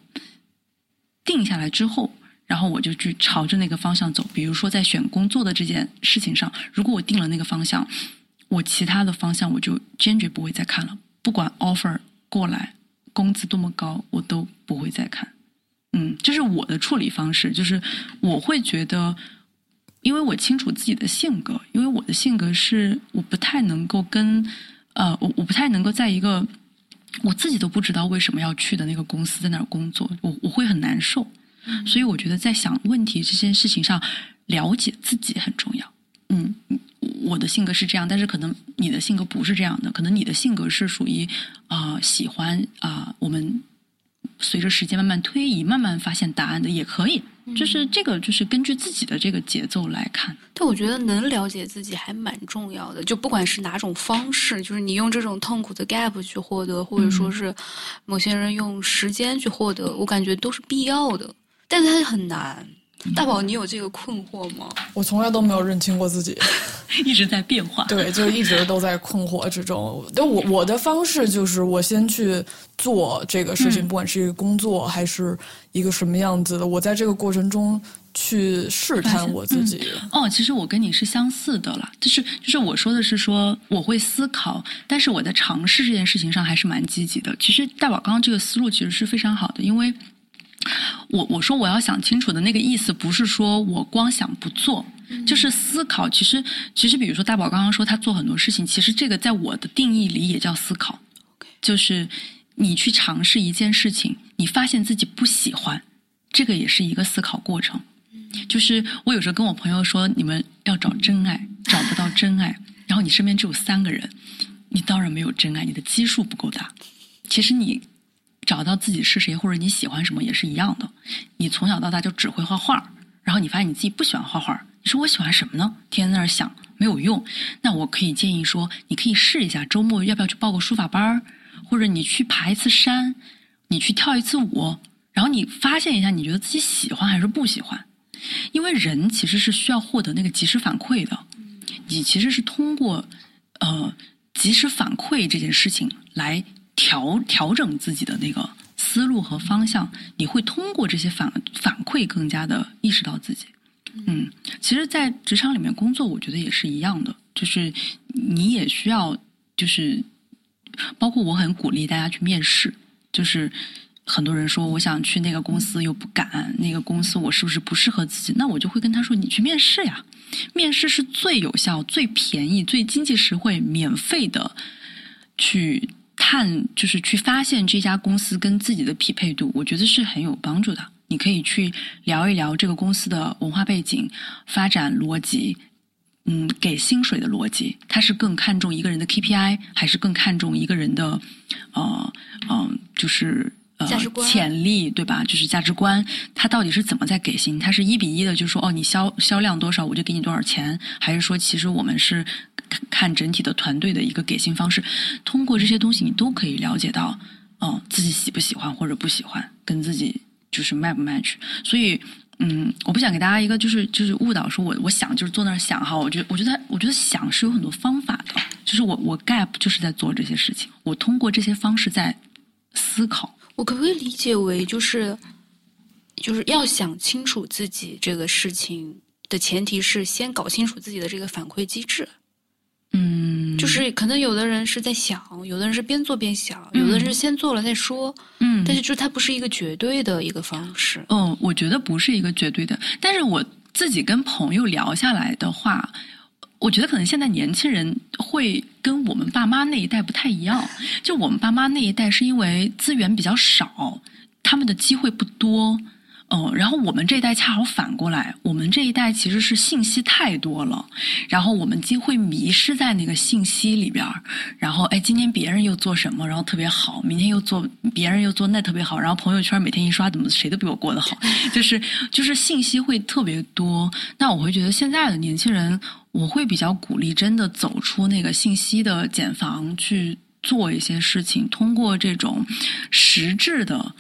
定下来之后，然后我就去朝着那个方向走。比如说在选工作的这件事情上，如果我定了那个方向，我其他的方向我就坚决不会再看了，不管 offer 过来，工资多么高，我都不会再看。嗯，这是我的处理方式，就是我会觉得，因为我清楚自己的性格，因为我的性格是我不太能够跟呃，我我不太能够在一个我自己都不知道为什么要去的那个公司在那儿工作，我我会很难受。所以我觉得在想问题这件事情上，了解自己很重要。嗯，我的性格是这样，但是可能你的性格不是这样的，可能你的性格是属于啊、喜欢啊、我们随着时间慢慢推移，慢慢发现答案的也可以。就是这个，就是根据自己的这个节奏来看。但我觉得能了解自己还蛮重要的，就不管是哪种方式，就是你用这种痛苦的 gap 去获得，或者说是某些人用时间去获得，我感觉都是必要的，但是它很难。大宝，你有这个困惑吗？我从来都没有认清过自己，(laughs) 一直在变化。对，就一直都在困惑之中。但我我的方式就是，我先去做这个事情，不管是一个工作还是一个什么样子的，我在这个过程中去试探我自己。哦，其实我跟你是相似的了，就是就是我说的是说我会思考，但是我在尝试这件事情上还是蛮积极的。其实大宝刚刚这个思路其实是非常好的，因为我我说我要想清楚的那个意思，不是说我光想不做，就是思考。其实其实比如说大宝刚刚说他做很多事情，其实这个在我的定义里也叫思考，就是你去尝试一件事情，你发现自己不喜欢，这个也是一个思考过程。就是我有时候跟我朋友说，你们要找真爱，找不到真爱，然后你身边只有三个人，你当然没有真爱，你的基数不够大。其实你找到自己是谁，或者你喜欢什么也是一样的。你从小到大就只会画画，然后你发现你自己不喜欢画画，你说我喜欢什么呢？天天在那想没有用。那我可以建议说，你可以试一下，周末要不要去报个书法班儿，或者你去爬一次山，你去跳一次舞，然后你发现一下，你觉得自己喜欢还是不喜欢。因为人其实是需要获得那个及时反馈的，你其实是通过呃及时反馈这件事情来调调整自己的那个思路和方向，你会通过这些反反馈更加的意识到自己。嗯，其实，在职场里面工作，我觉得也是一样的，就是你也需要，就是包括我很鼓励大家去面试，就是很多人说我想去那个公司又不敢，那个公司我是不是不适合自己？那我就会跟他说，你去面试呀，面试是最有效、最便宜、最经济实惠、免费的去探，就是去发现这家公司跟自己的匹配度，我觉得是很有帮助的。你可以去聊一聊这个公司的文化背景、发展逻辑，嗯，给薪水的逻辑，它是更看重一个人的 KPI，还是更看重一个人的呃呃，就是呃潜力，对吧？就是价值观，它到底是怎么在给薪？它是一比一的，就是说哦，你销销量多少，我就给你多少钱，还是说其实我们是看看整体的团队的一个给薪方式？通过这些东西，你都可以了解到，哦，自己喜不喜欢或者不喜欢，跟自己就是 match 不 match。所以，嗯，我不想给大家一个就是就是误导，说我我想就是坐那儿想哈，我觉得我觉得我觉得想是有很多方法的，就是我我 gap 就是在做这些事情，我通过这些方式在思考。我可不可以理解为就是就是要想清楚自己这个事情的前提是先搞清楚自己的这个反馈机制，嗯，就是可能有的人是在想，有的人是边做边想，有的人是先做了再说，嗯，但是就是它不是一个绝对的一个方式。嗯，我觉得不是一个绝对的，但是我自己跟朋友聊下来的话，我觉得可能现在年轻人会跟我们爸妈那一代不太一样。就我们爸妈那一代是因为资源比较少，他们的机会不多。嗯，然后我们这一代恰好反过来，我们这一代其实是信息太多了，然后我们就会迷失在那个信息里边儿然后哎，今天别人又做什么，然后特别好，明天又做别人又做那特别好，然后朋友圈每天一刷，怎么谁都比我过得好，(laughs) 就是就是信息会特别多。那我会觉得现在的年轻人，我会比较鼓励真的走出那个信息的茧房去做一些事情，通过这种实质的。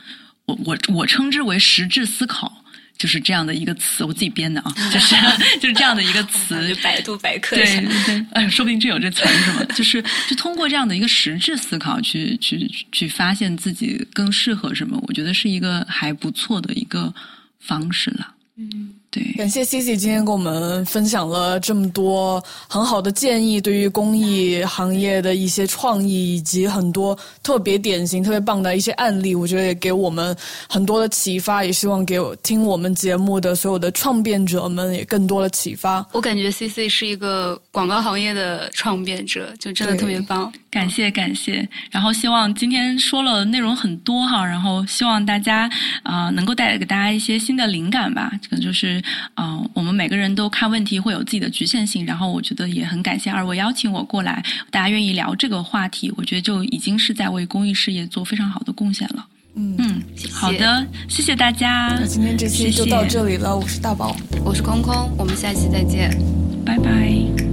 我我我称之为实质思考，就是这样的一个词，我自己编的啊，就是 (laughs) 就是这样的一个词，(laughs) 百度百科对对对，(laughs) 哎，说不定真有这词儿是吗？就是就通过这样的一个实质思考去去去发现自己更适合什么，我觉得是一个还不错的一个方式了。嗯，对，感谢 C C 今天跟我们分享了这么多很好的建议，对于公益行业的一些创意，以及很多特别典型、特别棒的一些案例，我觉得也给我们很多的启发。也希望给我听我们节目的所有的创变者们也更多的启发。我感觉 C C 是一个广告行业的创变者，就真的特别棒。感谢感谢，然后希望今天说了内容很多哈，然后希望大家啊能够带给大家一些新的灵感吧。这个就是啊，我们每个人都看问题会有自己的局限性，然后我觉得也很感谢二位邀请我过来，大家愿意聊这个话题，我觉得就已经是在为公益事业做非常好的贡献了。嗯嗯，好的，谢谢大家。那今天这期就到这里了，我是大宝，我是空空，我们下期再见，拜拜。